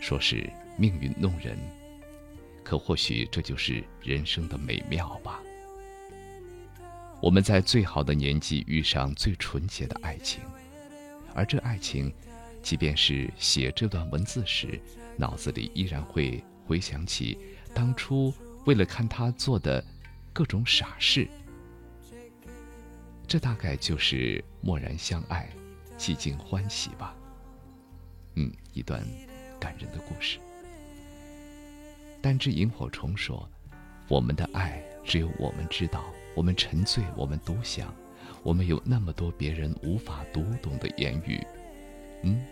说是命运弄人，可或许这就是人生的美妙吧。我们在最好的年纪遇上最纯洁的爱情，而这爱情，即便是写这段文字时，脑子里依然会回想起当初为了看他做的。各种傻事，这大概就是默然相爱，寂静欢喜吧。嗯，一段感人的故事。单只萤火虫说：“我们的爱只有我们知道，我们沉醉，我们独享，我们有那么多别人无法读懂的言语。”嗯，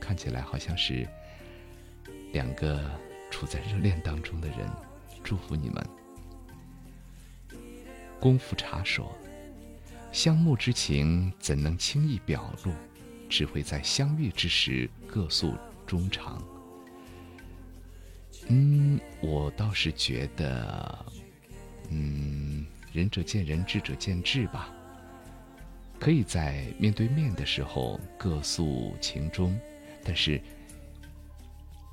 看起来好像是两个处在热恋当中的人。祝福你们。功夫茶说：“相慕之情怎能轻易表露？只会在相遇之时各诉衷肠。”嗯，我倒是觉得，嗯，仁者见仁，智者见智吧。可以在面对面的时候各诉情衷，但是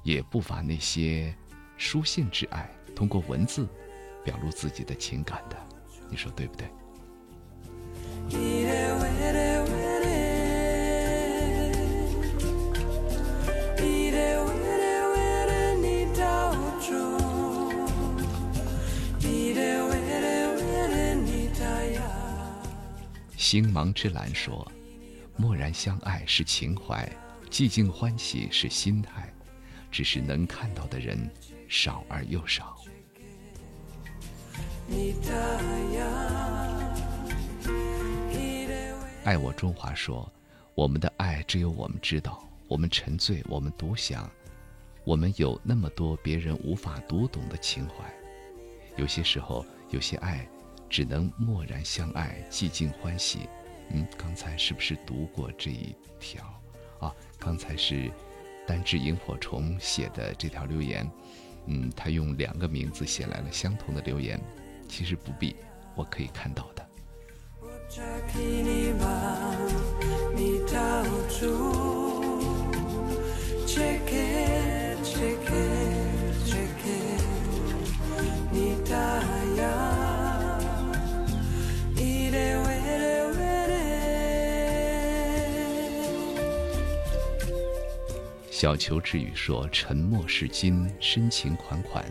也不乏那些书信之爱，通过文字表露自己的情感的。你说对不对？星芒之蓝说：“默然相爱是情怀，寂静欢喜是心态，只是能看到的人少而又少。”爱我中华说：“我们的爱只有我们知道，我们沉醉，我们独享，我们有那么多别人无法读懂的情怀。有些时候，有些爱。”只能默然相爱，寂静欢喜。嗯，刚才是不是读过这一条？啊，刚才是单只萤火虫写的这条留言。嗯，他用两个名字写来了相同的留言。其实不必，我可以看到的。小球之语说：“沉默是金，深情款款，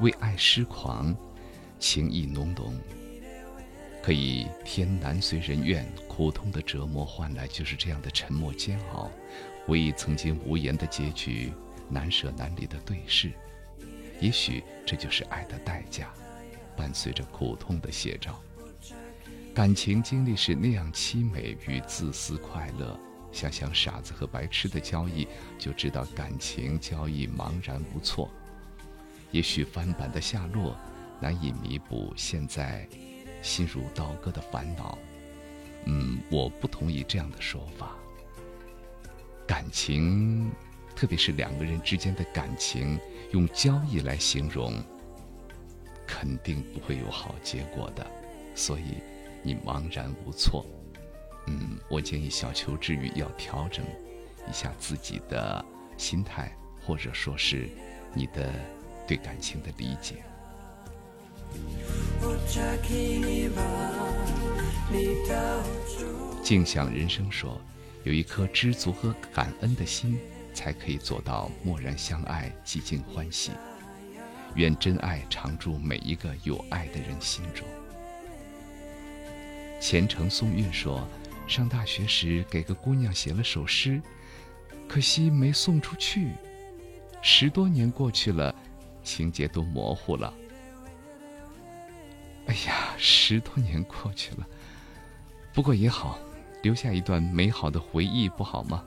为爱痴狂，情意浓浓。可以天难随人愿，苦痛的折磨换来就是这样的沉默煎熬。回忆曾经无言的结局，难舍难离的对视，也许这就是爱的代价，伴随着苦痛的写照。感情经历是那样凄美与自私快乐。”想想傻子和白痴的交易，就知道感情交易茫然无措。也许翻版的下落难以弥补现在心如刀割的烦恼。嗯，我不同意这样的说法。感情，特别是两个人之间的感情，用交易来形容，肯定不会有好结果的。所以，你茫然无措。嗯，我建议小球之余要调整一下自己的心态，或者说是你的对感情的理解。静享人生说，有一颗知足和感恩的心，才可以做到默然相爱，寂静欢喜。愿真爱常驻每一个有爱的人心中。虔诚送运说。上大学时给个姑娘写了首诗，可惜没送出去。十多年过去了，情节都模糊了。哎呀，十多年过去了，不过也好，留下一段美好的回忆，不好吗？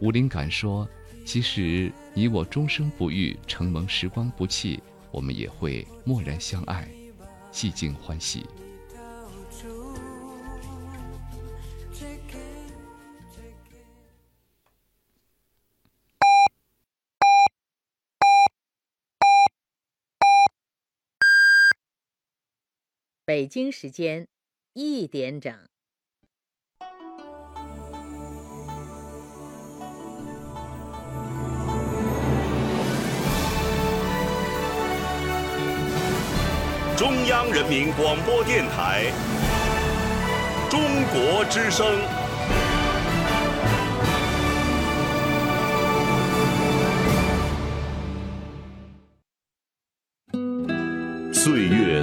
吴灵感说：“即使你我终生不遇，承蒙时光不弃，我们也会默然相爱，寂静欢喜。”北京时间一点整。中央人民广播电台《中国之声》。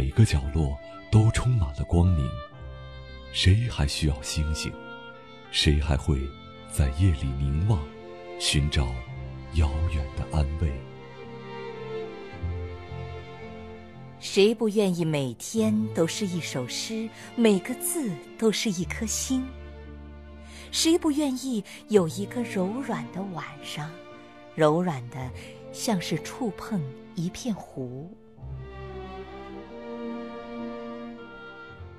每个角落都充满了光明，谁还需要星星？谁还会在夜里凝望，寻找遥远的安慰？谁不愿意每天都是一首诗，每个字都是一颗星？谁不愿意有一个柔软的晚上，柔软的像是触碰一片湖？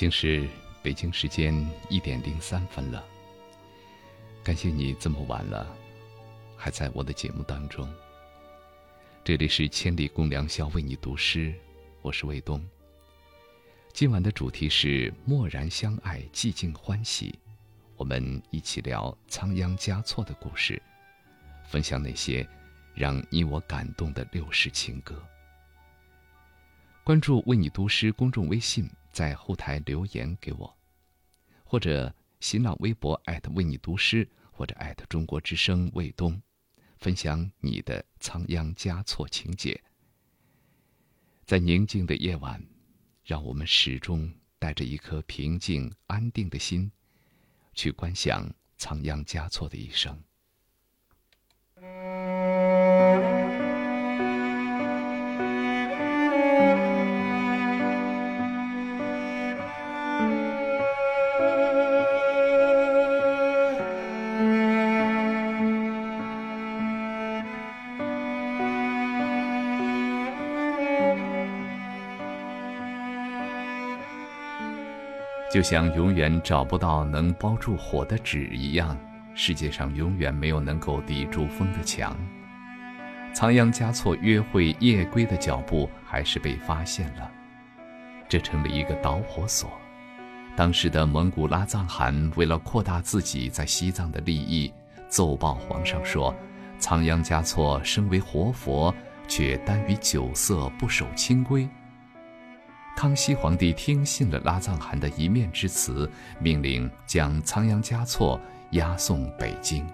已经是北京时间一点零三分了。感谢你这么晚了，还在我的节目当中。这里是千里共良宵，为你读诗，我是卫东。今晚的主题是蓦然相爱，寂静欢喜。我们一起聊仓央嘉措的故事，分享那些让你我感动的六世情歌。关注“为你读诗”公众微信。在后台留言给我，或者新浪微博艾特为你读诗，或者艾特中国之声卫东，分享你的仓央嘉措情节。在宁静的夜晚，让我们始终带着一颗平静安定的心，去观想仓央嘉措的一生。就像永远找不到能包住火的纸一样，世界上永远没有能够抵住风的墙。仓央嘉措约会夜归的脚步还是被发现了，这成了一个导火索。当时的蒙古拉藏汗为了扩大自己在西藏的利益，奏报皇上说：“仓央嘉措身为活佛，却耽于酒色，不守清规。”康熙皇帝听信了拉藏汗的一面之词，命令将仓央嘉措押送北京。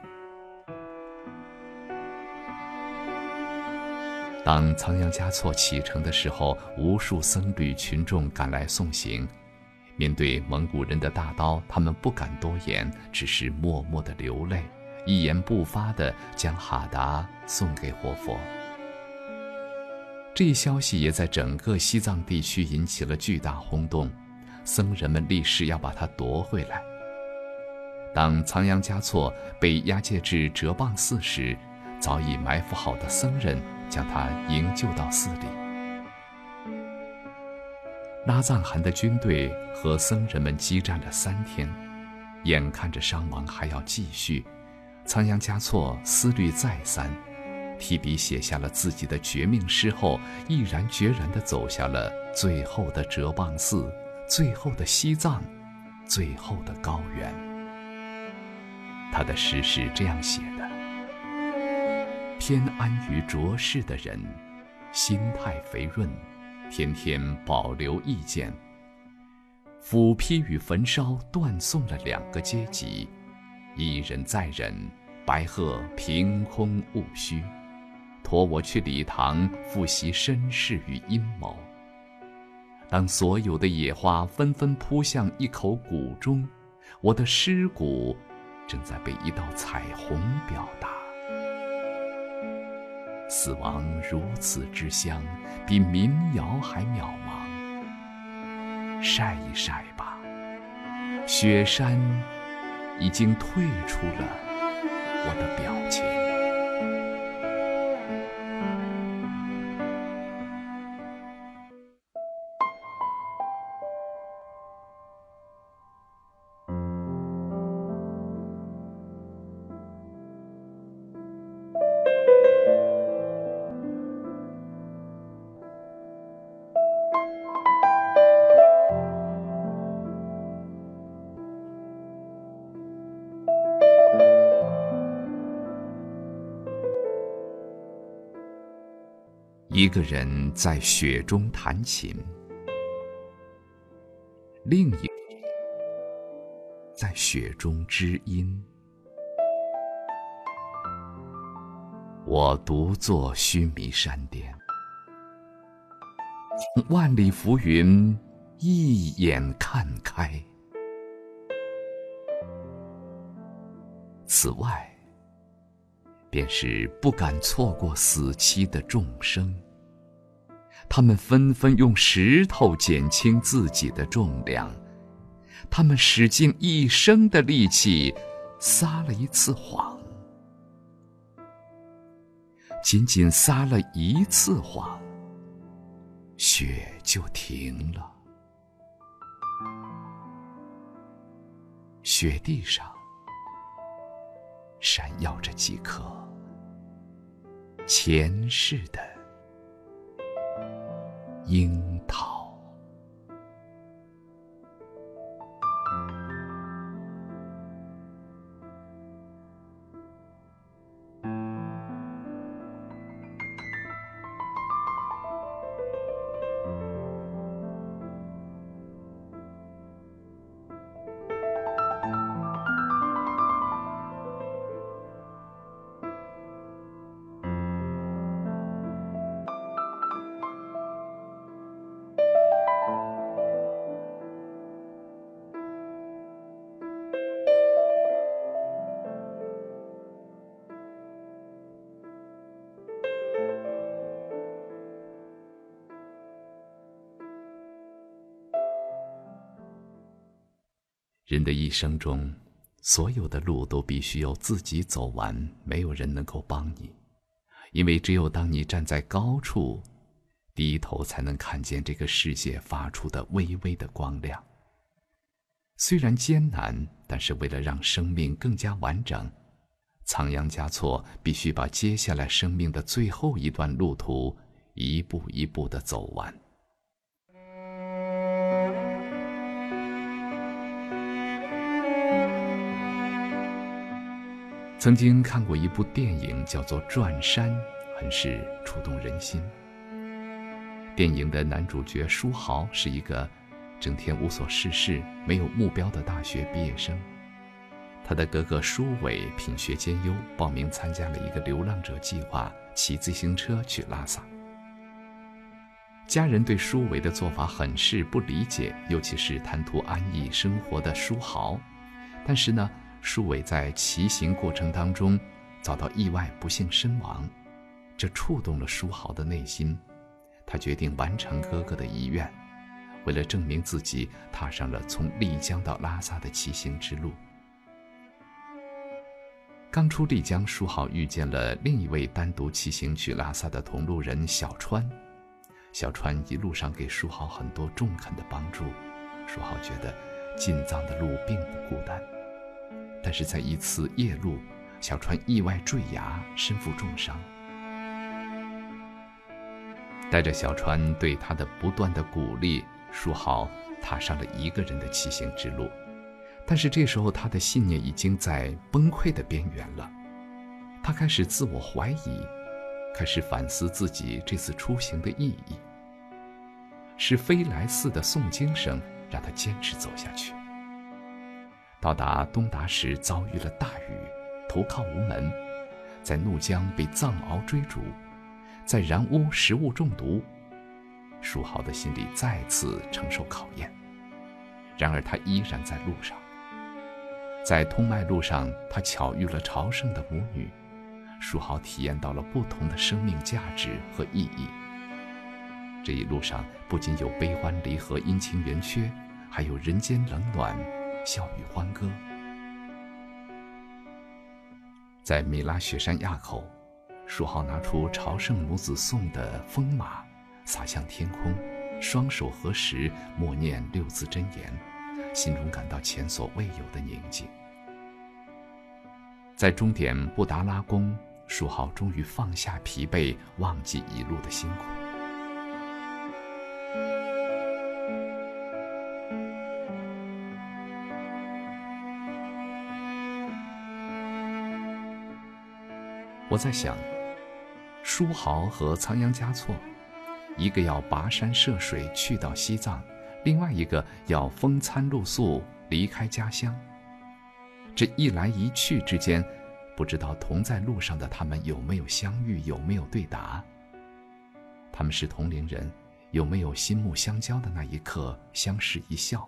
当仓央嘉措启程的时候，无数僧侣群众赶来送行。面对蒙古人的大刀，他们不敢多言，只是默默的流泪，一言不发的将哈达送给活佛。这一消息也在整个西藏地区引起了巨大轰动，僧人们立誓要把它夺回来。当仓央嘉措被押解至哲蚌寺时，早已埋伏好的僧人将他营救到寺里。拉藏汗的军队和僧人们激战了三天，眼看着伤亡还要继续，仓央嘉措思虑再三。提笔写下了自己的绝命诗后，毅然决然地走下了最后的哲蚌寺，最后的西藏，最后的高原。他的诗是这样写的：偏安于浊世的人，心态肥润，天天保留意见。斧劈与焚烧断送了两个阶级，一忍再忍，白鹤凭空勿虚。托我去礼堂复习身世与阴谋。当所有的野花纷纷扑向一口谷中，我的尸骨正在被一道彩虹表达。死亡如此之香，比民谣还渺茫。晒一晒吧，雪山已经退出了我的表情。一个人在雪中弹琴，另一在雪中知音。我独坐须弥山巅，万里浮云一眼看开。此外，便是不敢错过死期的众生。他们纷纷用石头减轻自己的重量，他们使尽一生的力气，撒了一次谎。仅仅撒了一次谎，雪就停了。雪地上闪耀着几颗前世的樱桃。的一生中，所有的路都必须要自己走完，没有人能够帮你，因为只有当你站在高处，低头才能看见这个世界发出的微微的光亮。虽然艰难，但是为了让生命更加完整，仓央嘉措必须把接下来生命的最后一段路途一步一步的走完。曾经看过一部电影，叫做《转山》，很是触动人心。电影的男主角书豪是一个整天无所事事、没有目标的大学毕业生。他的哥哥舒伟品学兼优，报名参加了一个流浪者计划，骑自行车去拉萨。家人对舒伟的做法很是不理解，尤其是贪图安逸生活的书豪。但是呢？舒伟在骑行过程当中遭到意外，不幸身亡，这触动了舒豪的内心。他决定完成哥哥的遗愿，为了证明自己，踏上了从丽江到拉萨的骑行之路。刚出丽江，舒豪遇见了另一位单独骑行去拉萨的同路人小川。小川一路上给舒豪很多中肯的帮助，舒豪觉得进藏的路并不孤单。但是在一次夜路，小川意外坠崖，身负重伤。带着小川对他的不断的鼓励，书豪踏上了一个人的骑行之路。但是这时候，他的信念已经在崩溃的边缘了。他开始自我怀疑，开始反思自己这次出行的意义。是飞来寺的诵经声让他坚持走下去。到达东达时，遭遇了大雨，投靠无门，在怒江被藏獒追逐，在然乌食物中毒，书豪的心里再次承受考验。然而他依然在路上，在通麦路上，他巧遇了朝圣的母女，书豪体验到了不同的生命价值和意义。这一路上不仅有悲欢离合、阴晴圆缺，还有人间冷暖。笑语欢歌，在米拉雪山垭口，书豪拿出朝圣母子送的风马，洒向天空，双手合十，默念六字真言，心中感到前所未有的宁静。在终点布达拉宫，书豪终于放下疲惫，忘记一路的辛苦。我在想，书豪和仓央嘉措，一个要跋山涉水去到西藏，另外一个要风餐露宿离开家乡。这一来一去之间，不知道同在路上的他们有没有相遇，有没有对答。他们是同龄人，有没有心目相交的那一刻相视一笑？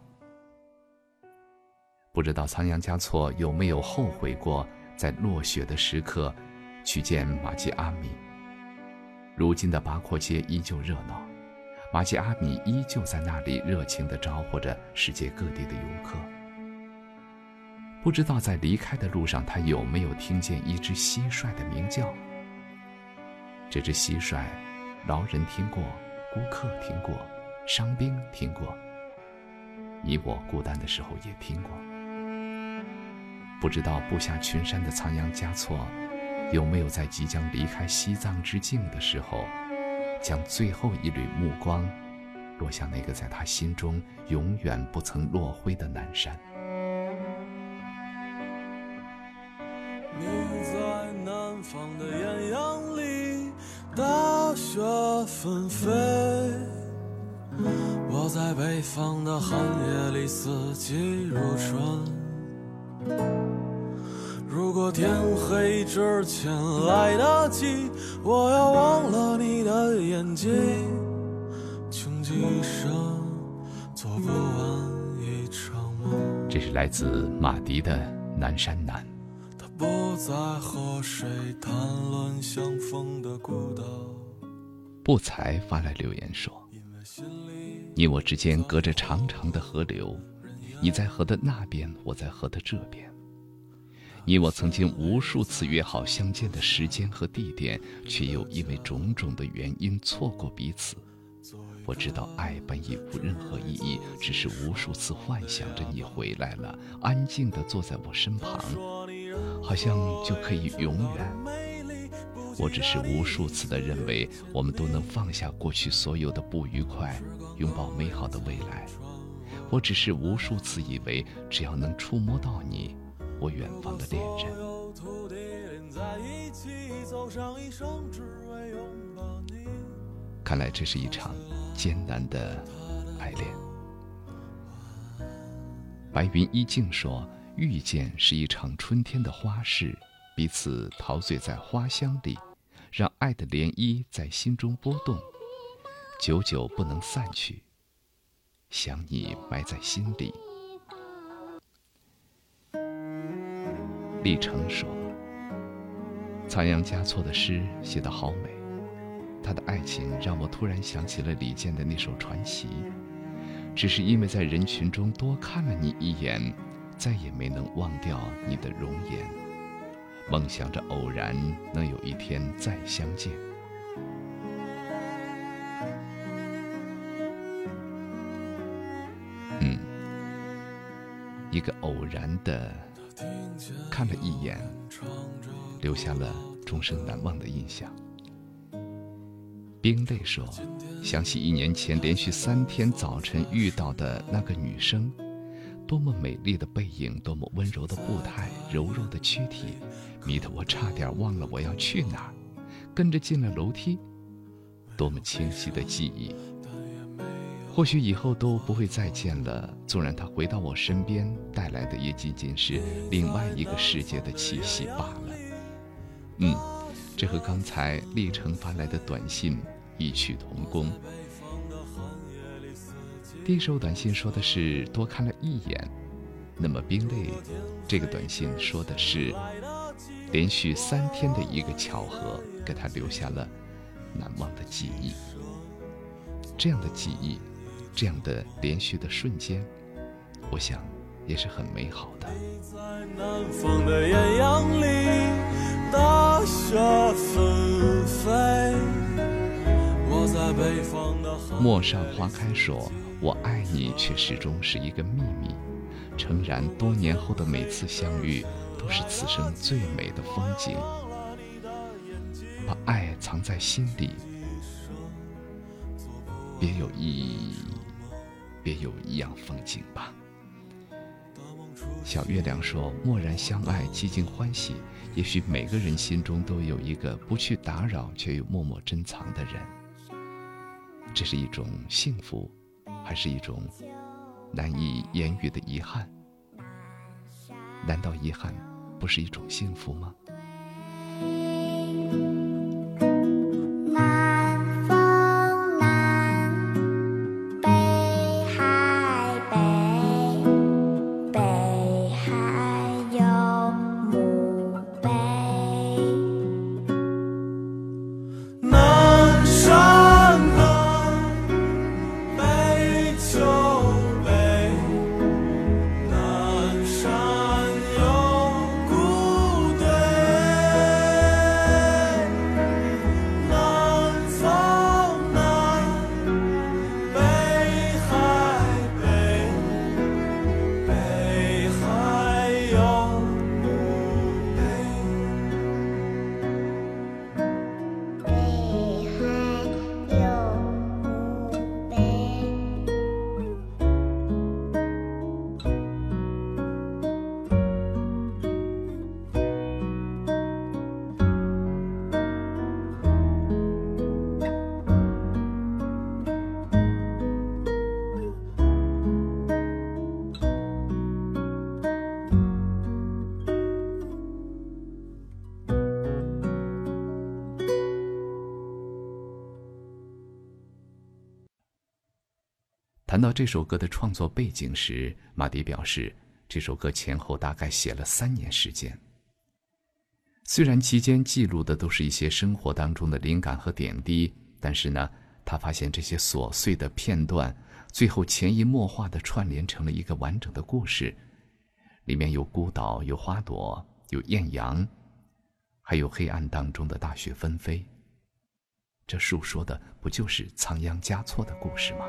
不知道仓央嘉措有没有后悔过在落雪的时刻去见玛吉阿米？如今的八廓街依旧热闹，玛吉阿米依旧在那里热情地招呼着世界各地的游客。不知道在离开的路上，他有没有听见一只蟋蟀的鸣叫？这只蟋蟀，劳人听过，孤客听过，伤兵听过，你我孤单的时候也听过。不知道布下群山的仓央嘉措，有没有在即将离开西藏之境的时候，将最后一缕目光落向那个在他心中永远不曾落灰的南山？你在南方的艳阳里，大雪纷飞；我在北方的寒夜里，四季如春。如果天黑之前来得及，我要忘了你的眼睛，穷极一生做不完一场梦。这是来自马迪的《南山南》。他不再和谁谈论相逢的孤岛。不才发来留言说：“你我之间隔着长长的河流，你在河的那边，我在河的这边。你我曾经无数次约好相见的时间和地点，却又因为种种的原因错过彼此。我知道爱本已无任何意义，只是无数次幻想着你回来了，安静地坐在我身旁。”好像就可以永远。我只是无数次的认为，我们都能放下过去所有的不愉快，拥抱美好的未来。我只是无数次以为，只要能触摸到你，我远方的恋人。看来这是一场艰难的爱恋。白云依静说。遇见是一场春天的花事，彼此陶醉在花香里，让爱的涟漪在心中波动，久久不能散去。想你埋在心里。历程说：“仓央嘉措的诗写得好美，他的爱情让我突然想起了李健的那首《传奇》，只是因为在人群中多看了你一眼。”再也没能忘掉你的容颜，梦想着偶然能有一天再相见。嗯，一个偶然的看了一眼，留下了终生难忘的印象。冰泪说：“想起一年前连续三天早晨遇到的那个女生。”多么美丽的背影，多么温柔的步态，柔弱的躯体，迷得我差点忘了我要去哪儿，跟着进了楼梯。多么清晰的记忆，或许以后都不会再见了。纵然他回到我身边，带来的也仅仅是另外一个世界的气息罢了。嗯，这和刚才历程发来的短信异曲同工。第一首短信说的是多看了一眼，那么冰泪这个短信说的是连续三天的一个巧合，给他留下了难忘的记忆。这样的记忆，这样的连续的瞬间，我想也是很美好的。陌上花开说。我爱你，却始终是一个秘密。诚然，多年后的每次相遇，都是此生最美的风景。把爱藏在心里，别有意义别有一样风景吧。小月亮说：“默然相爱，寂静欢喜。也许每个人心中都有一个不去打扰却又默默珍藏的人。这是一种幸福，还是一种难以言喻的遗憾？难道遗憾不是一种幸福吗？”谈到这首歌的创作背景时，马迪表示，这首歌前后大概写了三年时间。虽然期间记录的都是一些生活当中的灵感和点滴，但是呢，他发现这些琐碎的片段，最后潜移默化的串联成了一个完整的故事，里面有孤岛，有花朵，有艳阳，还有黑暗当中的大雪纷飞。这述说的不就是仓央嘉措的故事吗？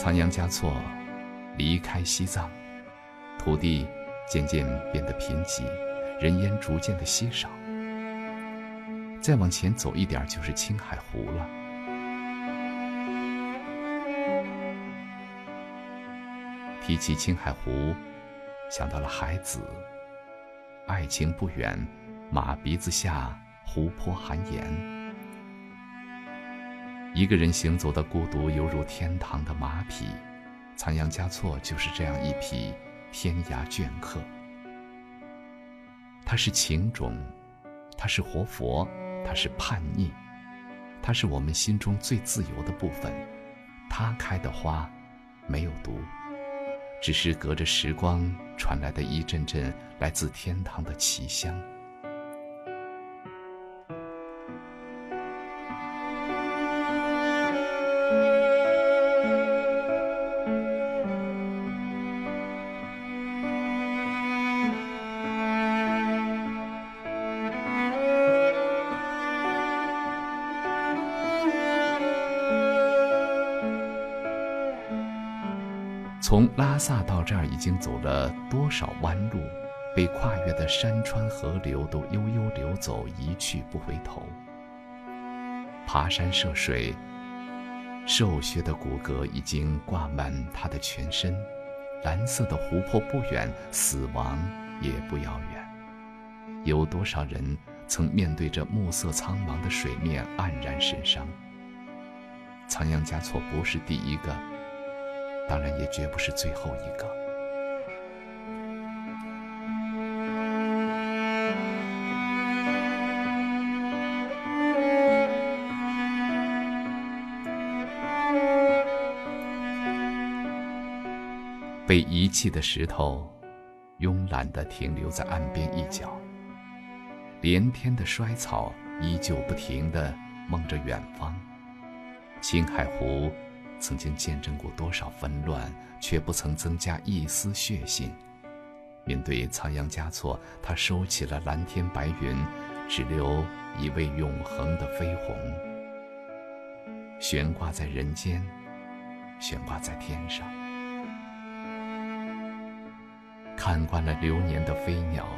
仓央嘉措离开西藏，土地渐渐变得贫瘠，人烟逐渐的稀少。再往前走一点就是青海湖了。提起青海湖，想到了海子，爱情不远，马鼻子下，湖泊含盐。一个人行走的孤独，犹如天堂的马匹。仓央嘉措就是这样一匹天涯倦客。他是情种，他是活佛，他是叛逆，他是我们心中最自由的部分。他开的花没有毒，只是隔着时光传来的一阵阵来自天堂的奇香。经走了多少弯路？被跨越的山川河流都悠悠流走，一去不回头。爬山涉水，瘦削的骨骼已经挂满他的全身。蓝色的湖泊不远，死亡也不遥远。有多少人曾面对着暮色苍茫的水面黯然神伤？仓央嘉措不是第一个。当然，也绝不是最后一个。被遗弃的石头，慵懒地停留在岸边一角。连天的衰草，依旧不停地梦着远方。青海湖。曾经见证过多少纷乱，却不曾增加一丝血性。面对仓央嘉措，他收起了蓝天白云，只留一位永恒的飞鸿，悬挂在人间，悬挂在天上。看惯了流年的飞鸟，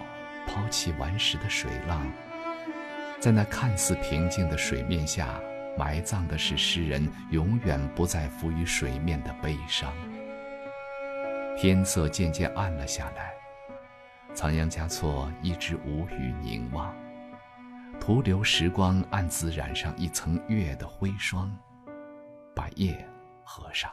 抛弃顽石的水浪，在那看似平静的水面下。埋葬的是诗人永远不再浮于水面的悲伤。天色渐渐暗了下来，仓央嘉措一直无语凝望，徒留时光暗自染上一层月的灰霜，把夜合上。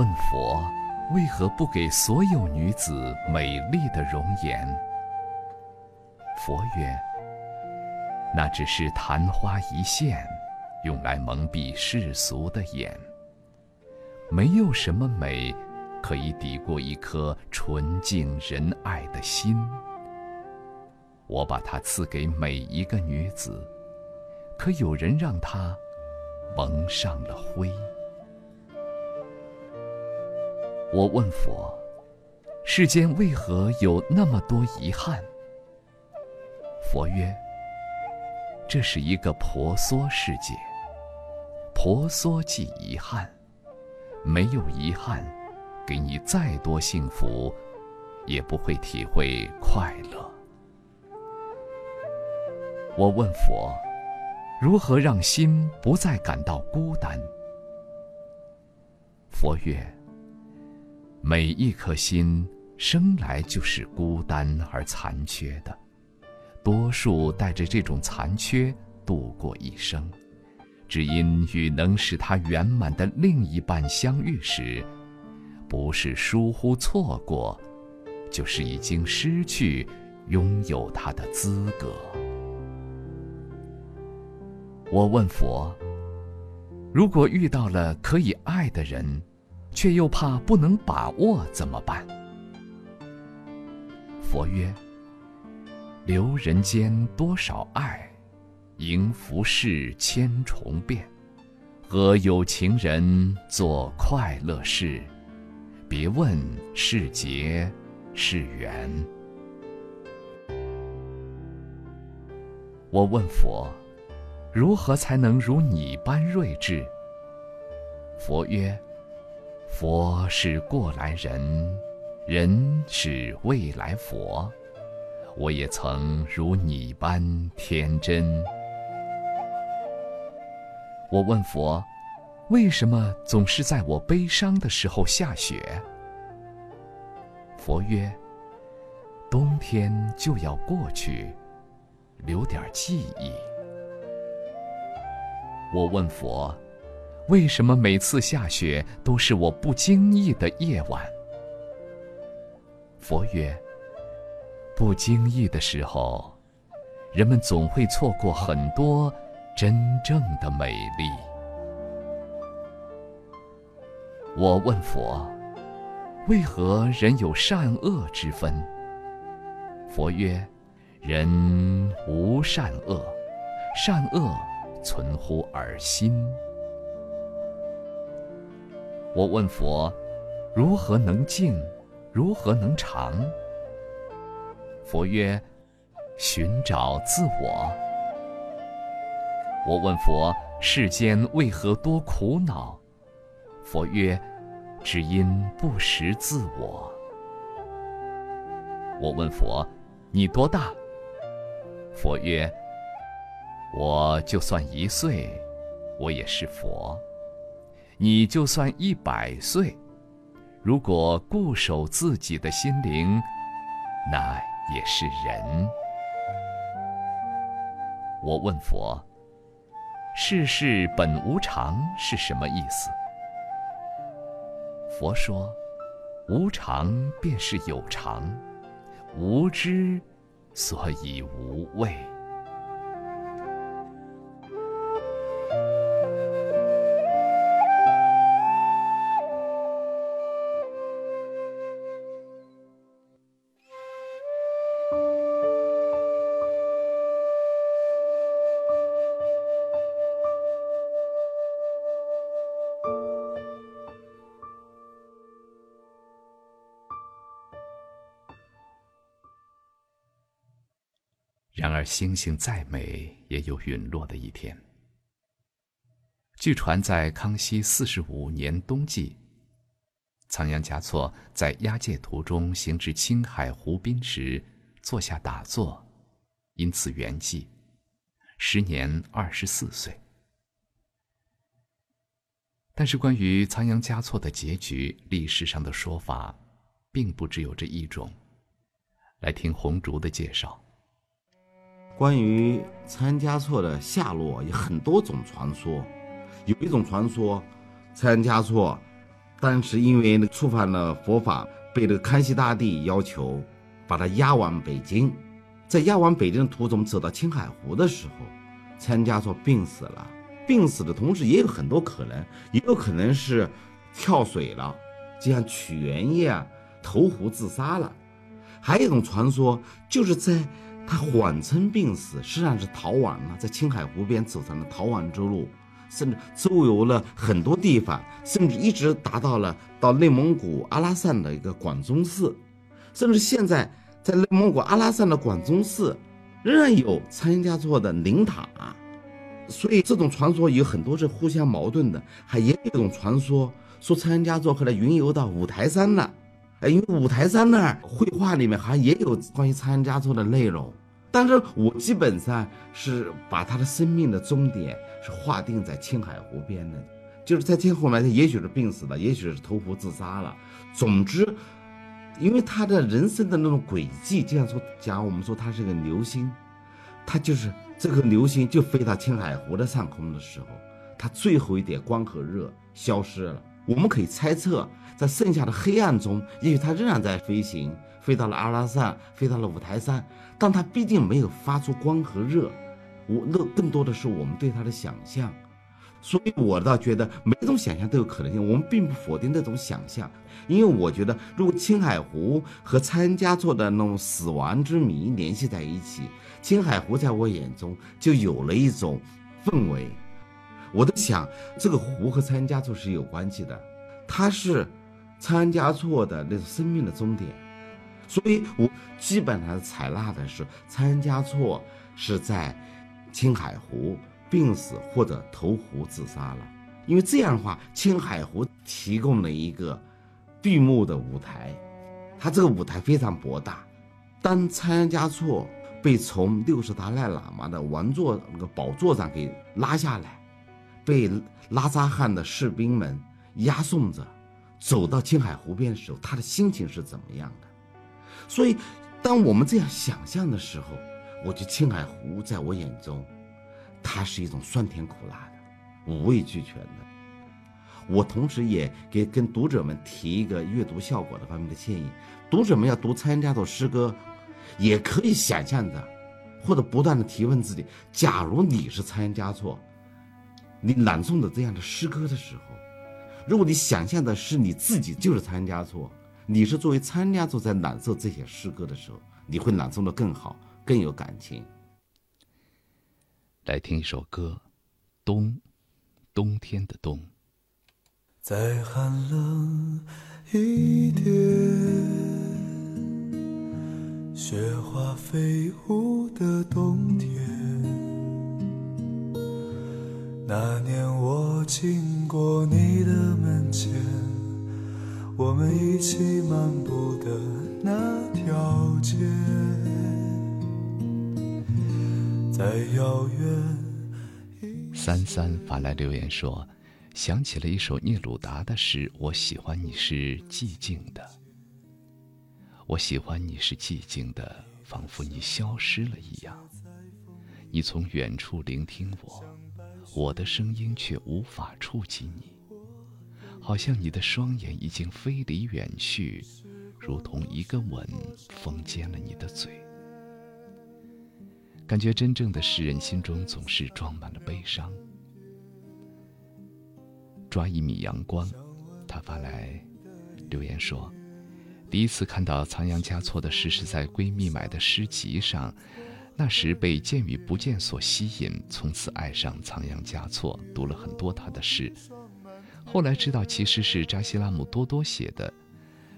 问佛，为何不给所有女子美丽的容颜？佛曰：那只是昙花一现，用来蒙蔽世俗的眼。没有什么美，可以抵过一颗纯净仁爱的心。我把它赐给每一个女子，可有人让她蒙上了灰。我问佛：世间为何有那么多遗憾？佛曰：这是一个婆娑世界，婆娑即遗憾，没有遗憾，给你再多幸福，也不会体会快乐。我问佛：如何让心不再感到孤单？佛曰：每一颗心生来就是孤单而残缺的，多数带着这种残缺度过一生，只因与能使他圆满的另一半相遇时，不是疏忽错过，就是已经失去拥有他的资格。我问佛：如果遇到了可以爱的人，却又怕不能把握，怎么办？佛曰：留人间多少爱，迎浮世千重变。和有情人做快乐事，别问是劫是缘。我问佛：如何才能如你般睿智？佛曰：佛是过来人，人是未来佛。我也曾如你般天真。我问佛，为什么总是在我悲伤的时候下雪？佛曰：冬天就要过去，留点记忆。我问佛。为什么每次下雪都是我不经意的夜晚？佛曰：不经意的时候，人们总会错过很多真正的美丽。我问佛：为何人有善恶之分？佛曰：人无善恶，善恶存乎尔心。我问佛：如何能静？如何能长？佛曰：寻找自我。我问佛：世间为何多苦恼？佛曰：只因不识自我。我问佛：你多大？佛曰：我就算一岁，我也是佛。你就算一百岁，如果固守自己的心灵，那也是人。我问佛：“世事本无常是什么意思？”佛说：“无常便是有常，无知，所以无畏。”而，星星再美，也有陨落的一天。据传，在康熙四十五年冬季，仓央嘉措在押解途中行至青海湖滨时，坐下打坐，因此圆寂，时年二十四岁。但是，关于仓央嘉措的结局，历史上的说法，并不只有这一种。来听红烛的介绍。关于仓央嘉措的下落，有很多种传说。有一种传说，仓央嘉措当时因为触犯了佛法，被这个康熙大帝要求把他押往北京。在押往北京的途中，走到青海湖的时候，仓央嘉措病死了。病死的同时，也有很多可能，也有可能是跳水了，就像屈原一样投湖自杀了。还有一种传说，就是在他缓称病死，实际上是逃亡了，在青海湖边走上了逃亡之路，甚至周游了很多地方，甚至一直达到了到内蒙古阿拉善的一个广宗寺，甚至现在在内蒙古阿拉善的广宗寺，仍然有仓央嘉措的灵塔。所以这种传说有很多是互相矛盾的，还也有一种传说说仓央嘉措后来云游到五台山了，哎，因为五台山那儿绘画里面好像也有关于仓央嘉措的内容，但是我基本上是把他的生命的终点是划定在青海湖边的，就是在天后面，他也许是病死了，也许是投湖自杀了，总之，因为他的人生的那种轨迹，这样说讲，我们说他是个流星，他就是。这颗流星就飞到青海湖的上空的时候，他最后一点光和热消失了。我们可以猜测，在剩下的黑暗中，也许它仍然在飞行，飞到了阿拉善，飞到了五台山，但它毕竟没有发出光和热。我那更多的是我们对它的想象。所以我倒觉得每种想象都有可能性，我们并不否定这种想象，因为我觉得如果青海湖和仓央嘉措的那种死亡之谜联系在一起，青海湖在我眼中就有了一种氛围。我在想，这个湖和仓央嘉措是有关系的，它是仓央嘉措的那种生命的终点，所以我基本上采纳的是仓央嘉措是在青海湖。病死或者投湖自杀了，因为这样的话，青海湖提供了一个闭幕的舞台，它这个舞台非常博大。当仓央嘉措被从六十达赖喇嘛的王座那个宝座上给拉下来，被拉扎汗的士兵们押送着走到青海湖边的时候，他的心情是怎么样的？所以，当我们这样想象的时候，我觉得青海湖在我眼中。它是一种酸甜苦辣的，五味俱全的。我同时也给跟读者们提一个阅读效果的方面的建议：读者们要读仓央嘉措诗歌，也可以想象着，或者不断的提问自己：假如你是仓央嘉措，你朗诵的这样的诗歌的时候，如果你想象的是你自己就是仓央嘉措，你是作为仓央嘉措在朗诵这些诗歌的时候，你会朗诵的更好，更有感情。来听一首歌，《冬》，冬天的冬。再寒冷一点，雪花飞舞的冬天。那年我经过你的门前，我们一起漫步的那条街。在遥远。三三发来留言说：“想起了一首聂鲁达的诗，我喜欢你是寂静的。我喜欢你是寂静的，仿佛你消失了一样。你从远处聆听我，我的声音却无法触及你，好像你的双眼已经飞离远去，如同一个吻封缄了你的嘴。”感觉真正的诗人心中总是装满了悲伤。抓一米阳光，他发来留言说：“第一次看到仓央嘉措的诗是在闺蜜买的诗集上，那时被见与不见所吸引，从此爱上仓央嘉措，读了很多他的诗。后来知道其实是扎西拉姆多多写的，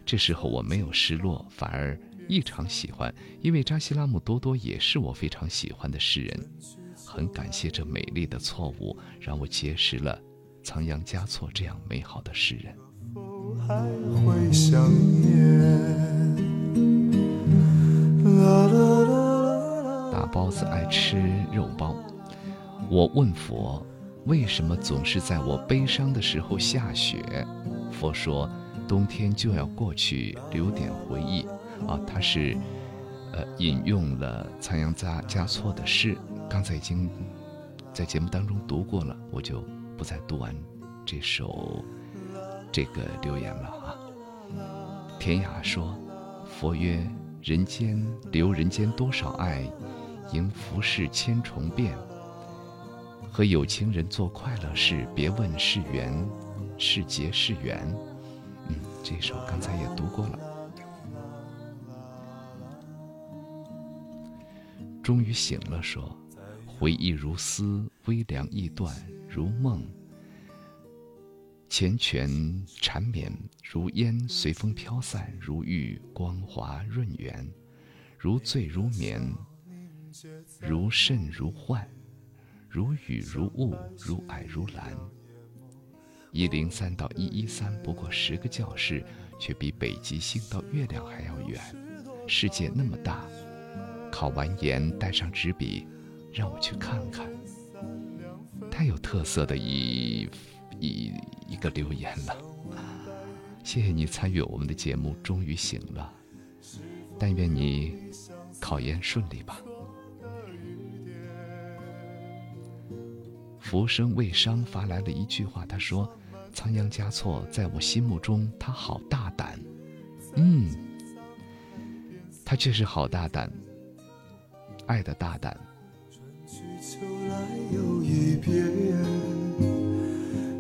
这时候我没有失落，反而。”异常喜欢，因为扎西拉姆多多也是我非常喜欢的诗人。很感谢这美丽的错误，让我结识了仓央嘉措这样美好的诗人。大包子爱吃肉包。我问佛，为什么总是在我悲伤的时候下雪？佛说，冬天就要过去，留点回忆。啊，他是，呃，引用了仓央嘉嘉措的诗，刚才已经在节目当中读过了，我就不再读完这首这个留言了啊。田雅说，佛曰：人间留人间多少爱，迎浮世千重变。和有情人做快乐事，别问是缘是劫是缘。嗯，这首刚才也读过了。终于醒了，说：回忆如丝，微凉易断，如梦。缱绻缠绵，如烟随风飘散，如玉光滑润圆，如醉如眠，如甚如幻。如雨如雾，如霭如蓝。一零三到一一三不过十个教室，却比北极星到月亮还要远。世界那么大，考完研带上纸笔，让我去看看。太有特色的一一一个留言了，谢谢你参与我们的节目。终于醒了，但愿你考研顺利吧。浮生未伤发来了一句话，他说：“仓央嘉措在我心目中，他好大胆。”嗯，他确实好大胆，爱的大胆。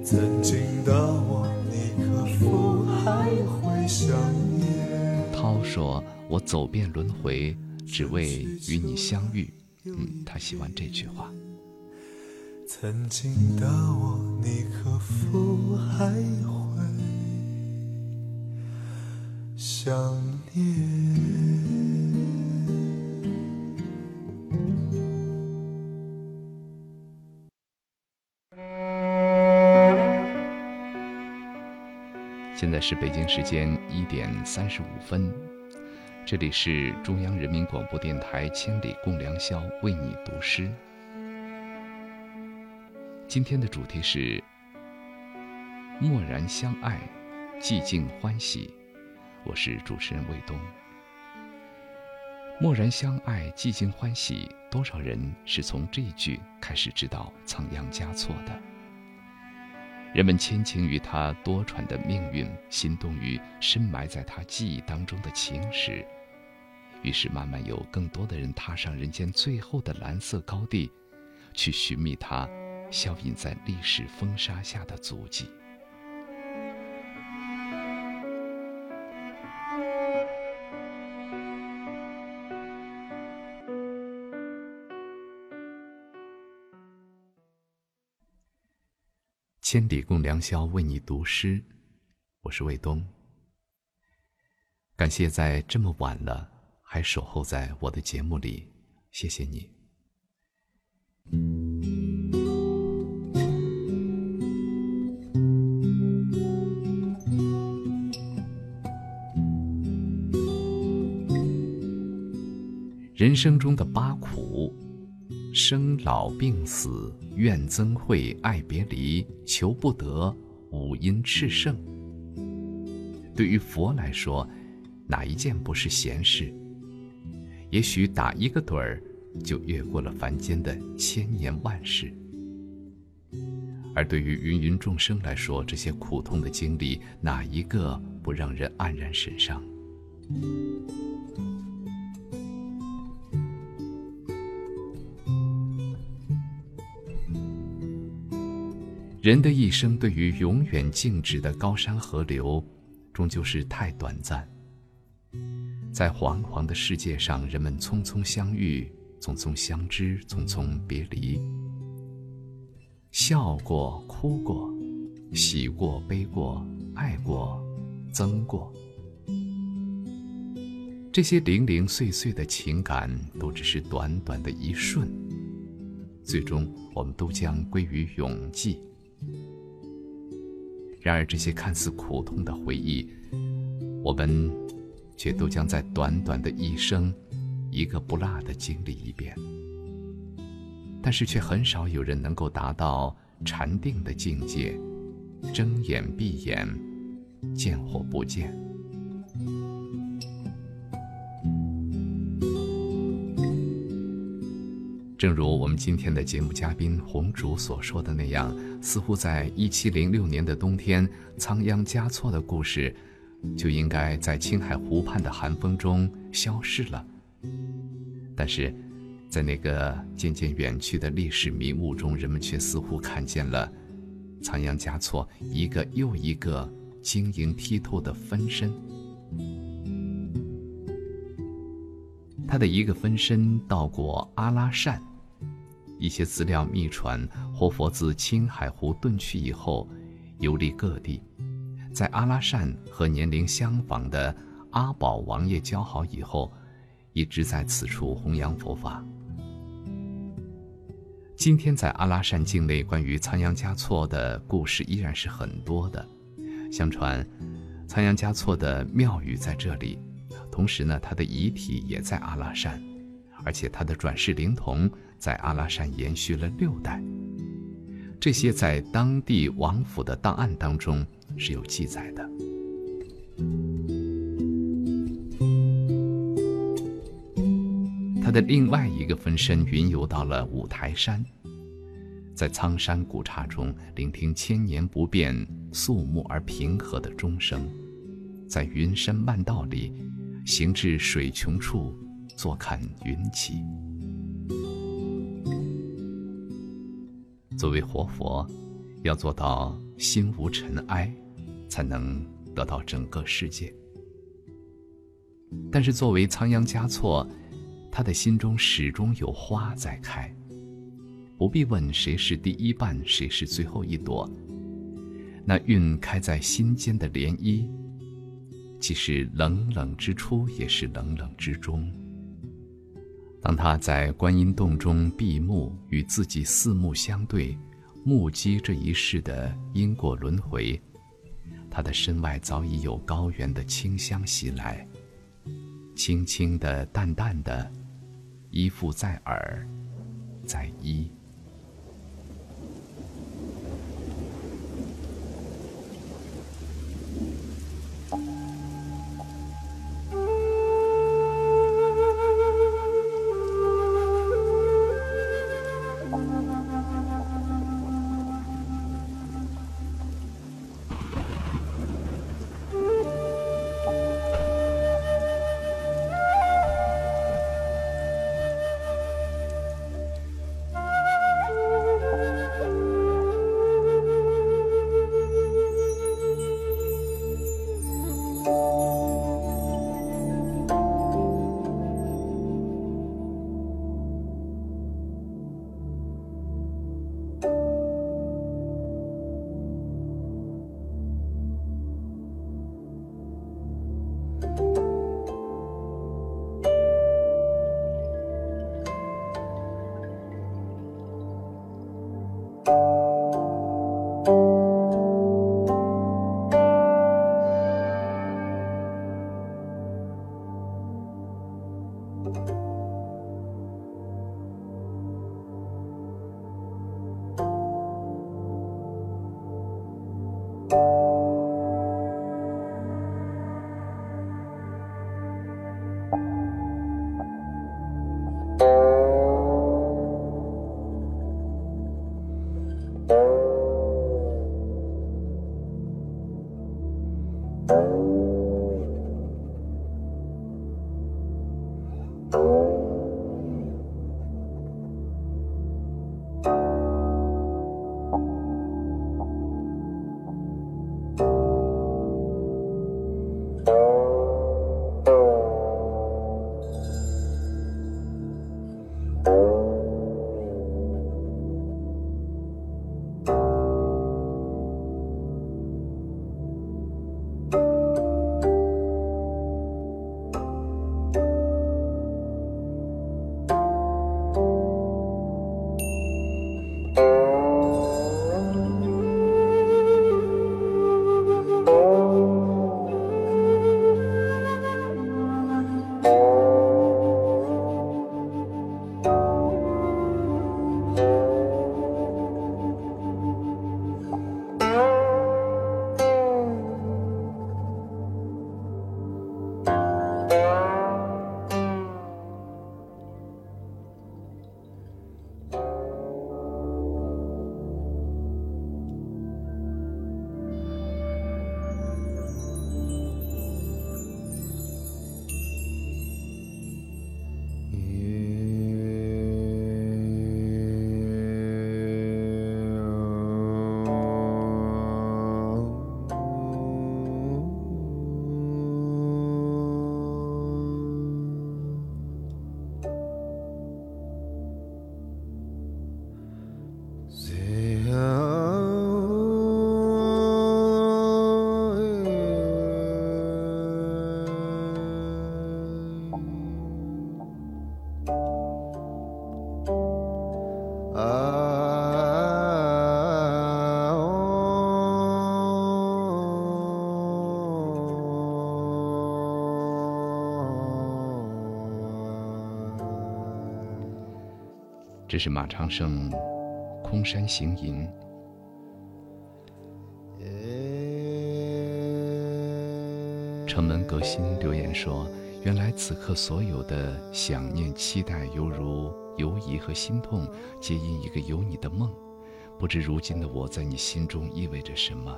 曾经的我，你可否还会想念涛说：“我走遍轮回，只为与你相遇。”嗯，他喜欢这句话。曾经的我，你可否还会想念？现在是北京时间一点三十五分，这里是中央人民广播电台《千里共良宵》，为你读诗。今天的主题是“默然相爱，寂静欢喜”。我是主持人卫东。“默然相爱，寂静欢喜”，多少人是从这一句开始知道仓央嘉措的？人们倾情于他多舛的命运，心动于深埋在他记忆当中的情史，于是慢慢有更多的人踏上人间最后的蓝色高地，去寻觅他。消隐在历史风沙下的足迹。千里共良宵，为你读诗。我是卫东。感谢在这么晚了还守候在我的节目里，谢谢你。人生中的八苦：生老病死、怨憎会、爱别离、求不得、五阴炽盛。对于佛来说，哪一件不是闲事？也许打一个盹儿，就越过了凡间的千年万世。而对于芸芸众生来说，这些苦痛的经历，哪一个不让人黯然神伤？人的一生，对于永远静止的高山河流，终究是太短暂。在惶惶的世界上，人们匆匆相遇，匆匆相知，匆匆别离。笑过，哭过，喜过，悲过，爱过，憎过。这些零零碎碎的情感，都只是短短的一瞬，最终我们都将归于永寂。然而，这些看似苦痛的回忆，我们却都将在短短的一生，一个不落的经历一遍。但是，却很少有人能够达到禅定的境界，睁眼闭眼，见或不见。正如我们今天的节目嘉宾红烛所说的那样，似乎在一七零六年的冬天，仓央嘉措的故事就应该在青海湖畔的寒风中消失了。但是，在那个渐渐远去的历史迷雾中，人们却似乎看见了仓央嘉措一个又一个晶莹剔透的分身。他的一个分身到过阿拉善。一些资料秘传，活佛自青海湖遁去以后，游历各地，在阿拉善和年龄相仿的阿宝王爷交好以后，一直在此处弘扬佛法。今天在阿拉善境内，关于仓央嘉措的故事依然是很多的。相传，仓央嘉措的庙宇在这里，同时呢，他的遗体也在阿拉善，而且他的转世灵童。在阿拉善延续了六代，这些在当地王府的档案当中是有记载的。他的另外一个分身云游到了五台山，在苍山古刹中聆听千年不变、肃穆而平和的钟声，在云深漫道里行至水穷处，坐看云起。作为活佛，要做到心无尘埃，才能得到整个世界。但是作为仓央嘉措，他的心中始终有花在开。不必问谁是第一瓣，谁是最后一朵。那晕开在心间的涟漪，既是冷冷之初，也是冷冷之中。当他在观音洞中闭目，与自己四目相对，目击这一世的因果轮回，他的身外早已有高原的清香袭来，轻轻的、淡淡的，依附在耳，在衣。这是马长胜《空山行吟》。城门革新留言说：“原来此刻所有的想念、期待，犹如犹疑和心痛，皆因一个有你的梦。不知如今的我在你心中意味着什么？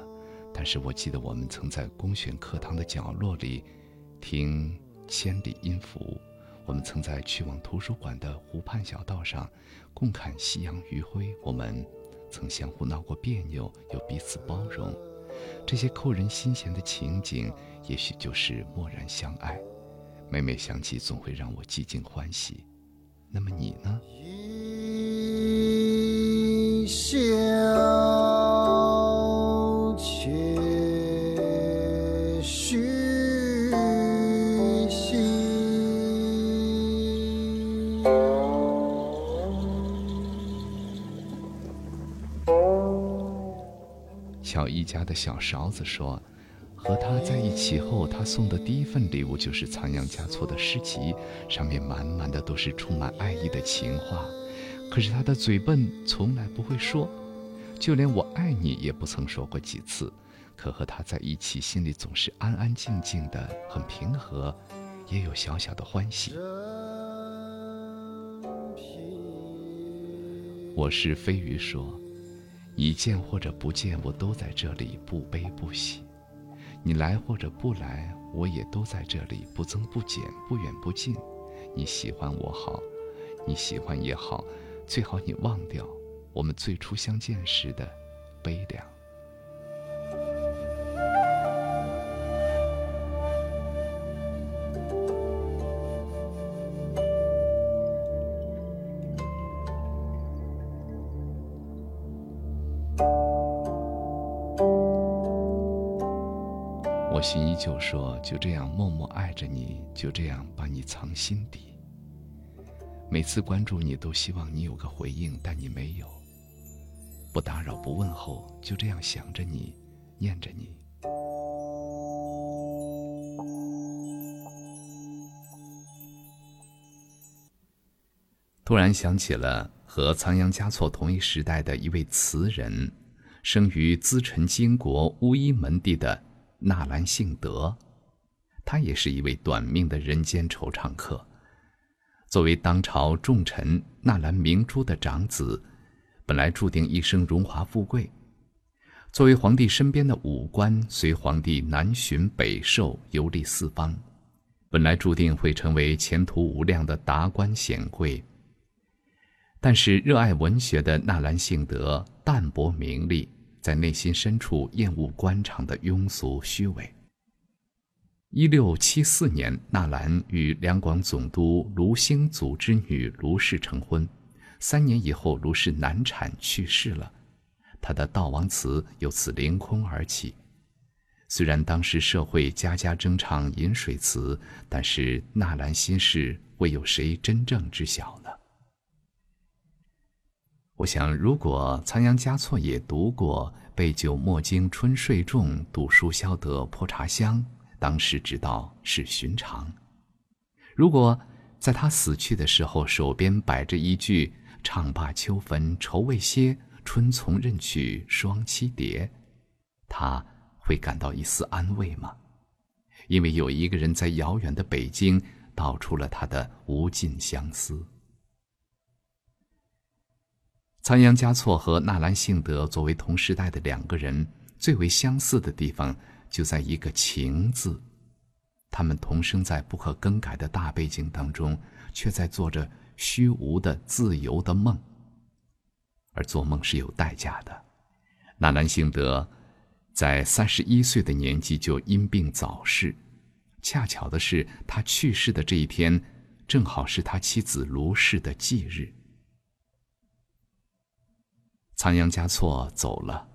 但是我记得我们曾在公选课堂的角落里听千里音符，我们曾在去往图书馆的湖畔小道上共看夕阳余晖，我们曾相互闹过别扭，又彼此包容。这些扣人心弦的情景。”也许就是默然相爱，每每想起，总会让我寂静欢喜。那么你呢？一笑小一家的小勺子说。和他在一起后，他送的第一份礼物就是仓央嘉措的诗集，上面满满的都是充满爱意的情话。可是他的嘴笨，从来不会说，就连“我爱你”也不曾说过几次。可和他在一起，心里总是安安静静的，很平和，也有小小的欢喜。我是飞鱼说，你见或者不见，我都在这里，不悲不喜。你来或者不来，我也都在这里，不增不减，不远不近。你喜欢我好，你喜欢也好，最好你忘掉我们最初相见时的悲凉。依旧说：“就这样默默爱着你，就这样把你藏心底。每次关注你，都希望你有个回应，但你没有。不打扰，不问候，就这样想着你，念着你。”突然想起了和仓央嘉措同一时代的一位词人，生于资臣金国乌衣门第的。纳兰性德，他也是一位短命的人间惆怅客。作为当朝重臣纳兰明珠的长子，本来注定一生荣华富贵。作为皇帝身边的武官，随皇帝南巡北狩，游历四方，本来注定会成为前途无量的达官显贵。但是热爱文学的纳兰性德淡泊名利。在内心深处厌恶官场的庸俗虚伪。一六七四年，纳兰与两广总督卢兴祖之女卢氏成婚。三年以后，卢氏难产去世了，他的悼亡词由此凌空而起。虽然当时社会家家争唱饮水词，但是纳兰心事，未有谁真正知晓呢？我想，如果仓央嘉措也读过“杯酒莫惊春睡重，读书消得泼茶香”，当时知道是寻常。如果在他死去的时候，手边摆着一句“唱罢秋坟愁未歇，春从任取双栖蝶”，他会感到一丝安慰吗？因为有一个人在遥远的北京道出了他的无尽相思。仓央嘉措和纳兰性德作为同时代的两个人，最为相似的地方就在一个“情”字。他们同生在不可更改的大背景当中，却在做着虚无的自由的梦。而做梦是有代价的。纳兰性德在三十一岁的年纪就因病早逝，恰巧的是，他去世的这一天，正好是他妻子卢氏的忌日。仓央嘉措走了，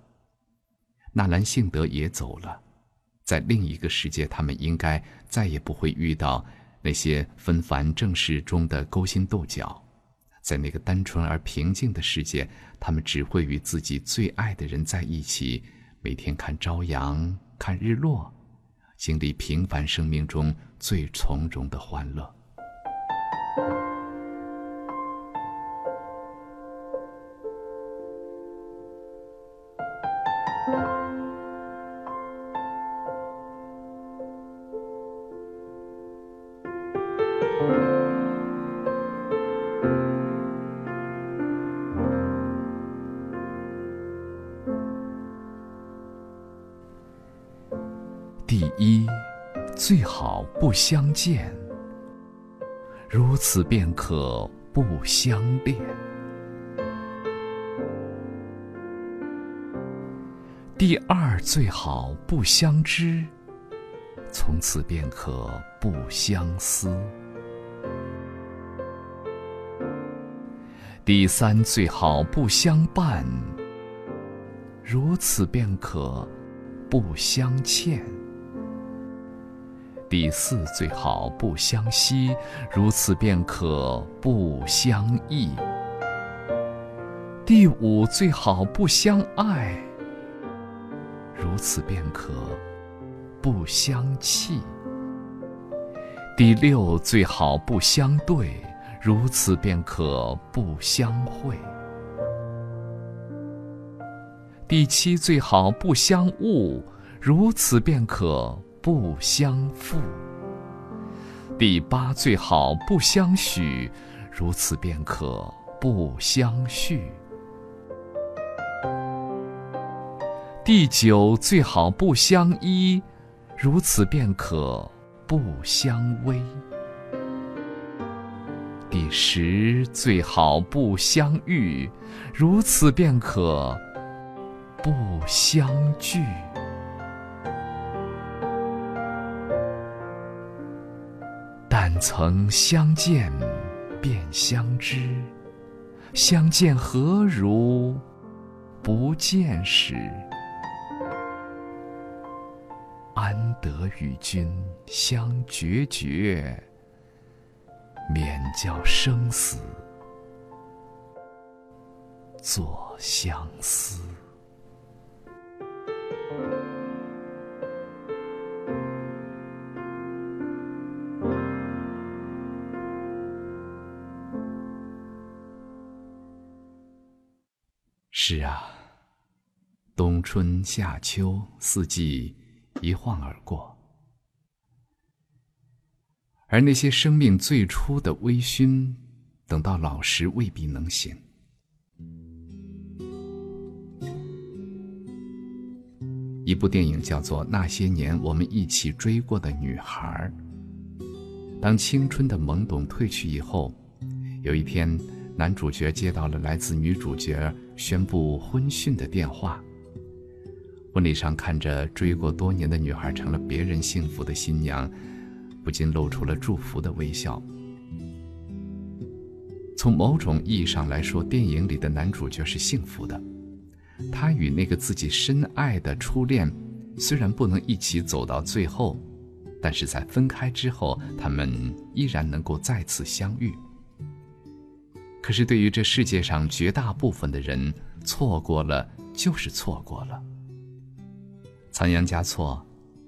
纳兰性德也走了，在另一个世界，他们应该再也不会遇到那些纷繁政事中的勾心斗角，在那个单纯而平静的世界，他们只会与自己最爱的人在一起，每天看朝阳，看日落，经历平凡生命中最从容的欢乐。相见，如此便可不相恋。第二，最好不相知，从此便可不相思。第三，最好不相伴，如此便可不相欠。第四，最好不相惜，如此便可不相忆。第五，最好不相爱，如此便可不相弃。第六，最好不相对，如此便可不相会。第七，最好不相误，如此便可不相负。第八，最好不相许，如此便可不相续。第九，最好不相依，如此便可不相偎。第十，最好不相遇，如此便可不相聚。曾相见便相知，相见何如不见时？安得与君相决绝，免教生死作相思。冬春夏秋四季一晃而过，而那些生命最初的微醺，等到老时未必能醒。一部电影叫做《那些年我们一起追过的女孩》。当青春的懵懂褪去以后，有一天，男主角接到了来自女主角宣布婚讯的电话。婚礼上看着追过多年的女孩成了别人幸福的新娘，不禁露出了祝福的微笑。从某种意义上来说，电影里的男主角是幸福的。他与那个自己深爱的初恋，虽然不能一起走到最后，但是在分开之后，他们依然能够再次相遇。可是对于这世界上绝大部分的人，错过了就是错过了。仓央嘉措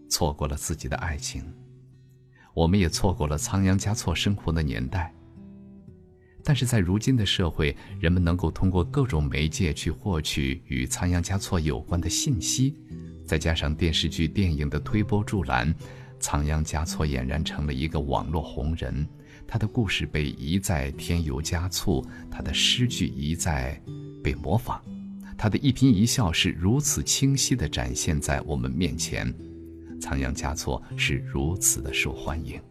错过了自己的爱情，我们也错过了仓央嘉措生活的年代。但是在如今的社会，人们能够通过各种媒介去获取与仓央嘉措有关的信息，再加上电视剧、电影的推波助澜，仓央嘉措俨然成了一个网络红人。他的故事被一再添油加醋，他的诗句一再被模仿，他的一颦一笑是如此清晰地展现在我们面前，仓央嘉措是如此的受欢迎。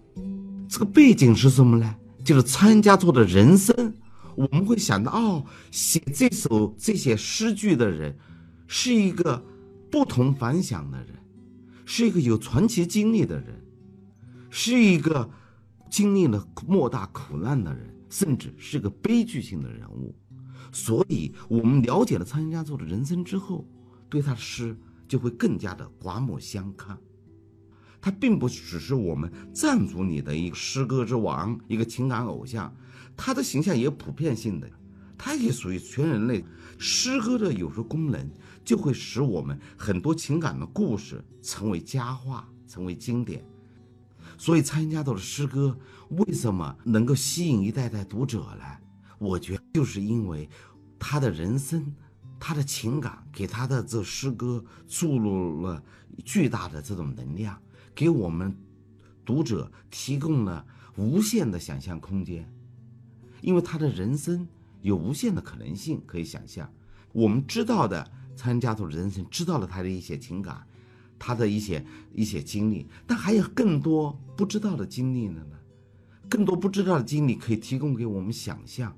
这个背景是什么呢？就是仓央嘉措的人生，我们会想到，哦，写这首这些诗句的人，是一个不同凡响的人，是一个有传奇经历的人，是一个经历了莫大苦难的人，甚至是个悲剧性的人物。所以，我们了解了仓央嘉措的人生之后，对他的诗就会更加的刮目相看。他并不只是我们藏族里的一个诗歌之王，一个情感偶像，他的形象也普遍性的，他也属于全人类。诗歌的有时候功能，就会使我们很多情感的故事成为佳话，成为经典。所以，仓央嘉措的诗歌为什么能够吸引一代代读者呢？我觉得就是因为他的人生，他的情感给他的这诗歌注入了巨大的这种能量。给我们读者提供了无限的想象空间，因为他的人生有无限的可能性可以想象。我们知道的仓央嘉措的人生，知道了他的一些情感，他的一些一些经历，但还有更多不知道的经历的呢。更多不知道的经历可以提供给我们想象，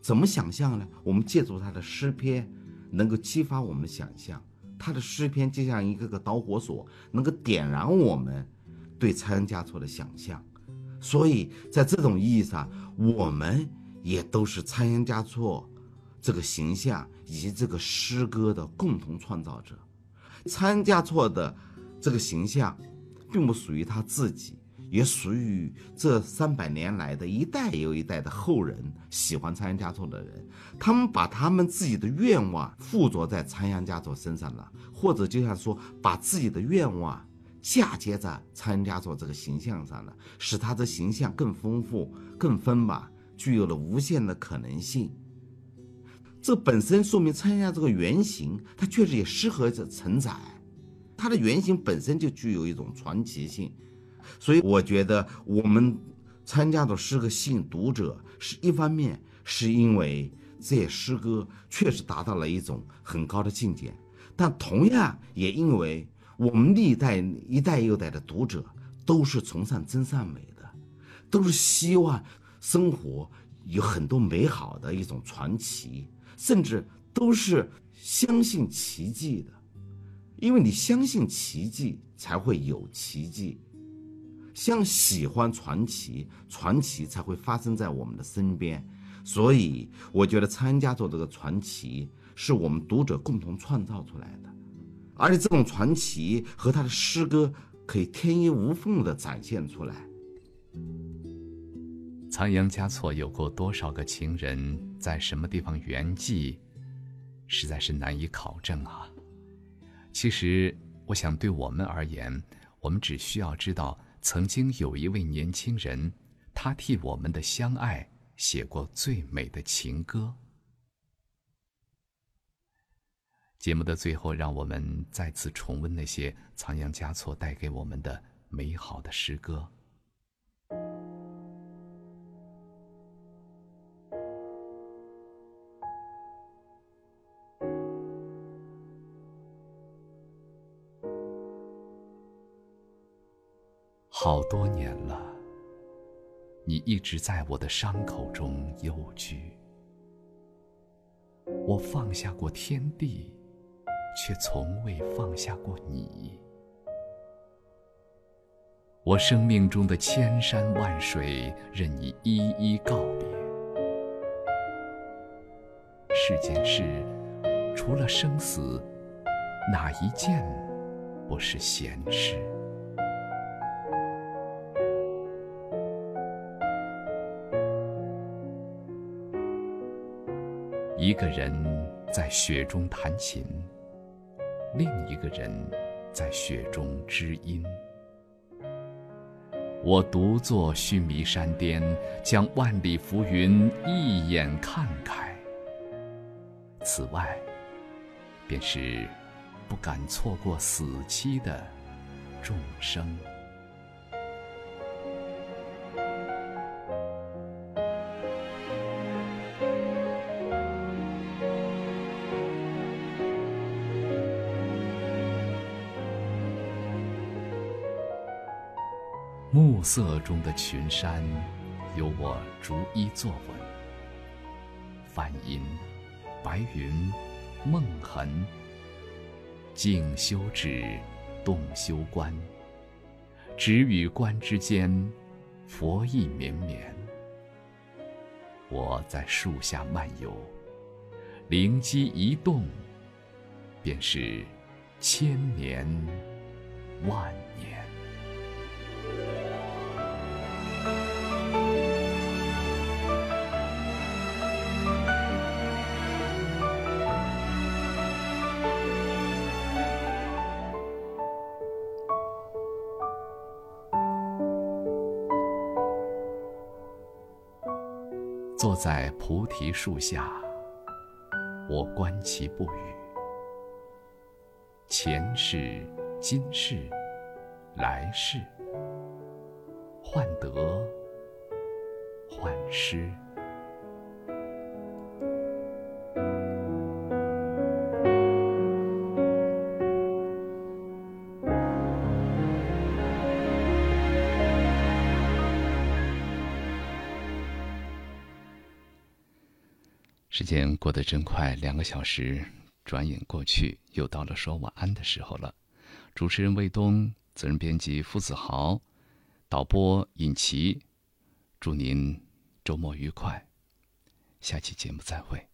怎么想象呢？我们借助他的诗篇，能够激发我们的想象。他的诗篇就像一个个导火索，能够点燃我们对仓央嘉措的想象。所以在这种意义上，我们也都是仓央嘉措这个形象以及这个诗歌的共同创造者。仓央嘉措的这个形象，并不属于他自己。也属于这三百年来的一代又一代的后人喜欢仓央嘉措的人，他们把他们自己的愿望附着在仓央嘉措身上了，或者就像说把自己的愿望嫁接在仓央嘉措这个形象上了，使他的形象更丰富、更丰满，具有了无限的可能性。这本身说明仓央这个原型，它确实也适合着承载，它的原型本身就具有一种传奇性。所以我觉得我们参加的诗歌吸引读者，是一方面是因为这些诗歌确实达到了一种很高的境界，但同样也因为我们历代一代又代的读者都是崇尚真善美的，都是希望生活有很多美好的一种传奇，甚至都是相信奇迹的，因为你相信奇迹，才会有奇迹。像喜欢传奇，传奇才会发生在我们的身边，所以我觉得参加做这个传奇是我们读者共同创造出来的，而且这种传奇和他的诗歌可以天衣无缝的展现出来。仓央嘉措有过多少个情人，在什么地方圆寂，实在是难以考证啊。其实，我想对我们而言，我们只需要知道。曾经有一位年轻人，他替我们的相爱写过最美的情歌。节目的最后，让我们再次重温那些仓央嘉措带给我们的美好的诗歌。好多年了，你一直在我的伤口中幽居。我放下过天地，却从未放下过你。我生命中的千山万水，任你一一告别。世间事，除了生死，哪一件不是闲事？一个人在雪中弹琴，另一个人在雪中知音。我独坐须弥山巅，将万里浮云一眼看开。此外，便是不敢错过死期的众生。暮色中的群山，由我逐一作文。梵音、白云、梦痕，静修止，动修观。止与观之间，佛意绵绵。我在树下漫游，灵机一动，便是千年万年。在菩提树下，我观其不语。前世、今世、来世，患得，患失。间过得真快，两个小时转眼过去，又到了说晚安的时候了。主持人魏东，责任编辑付子豪，导播尹奇，祝您周末愉快，下期节目再会。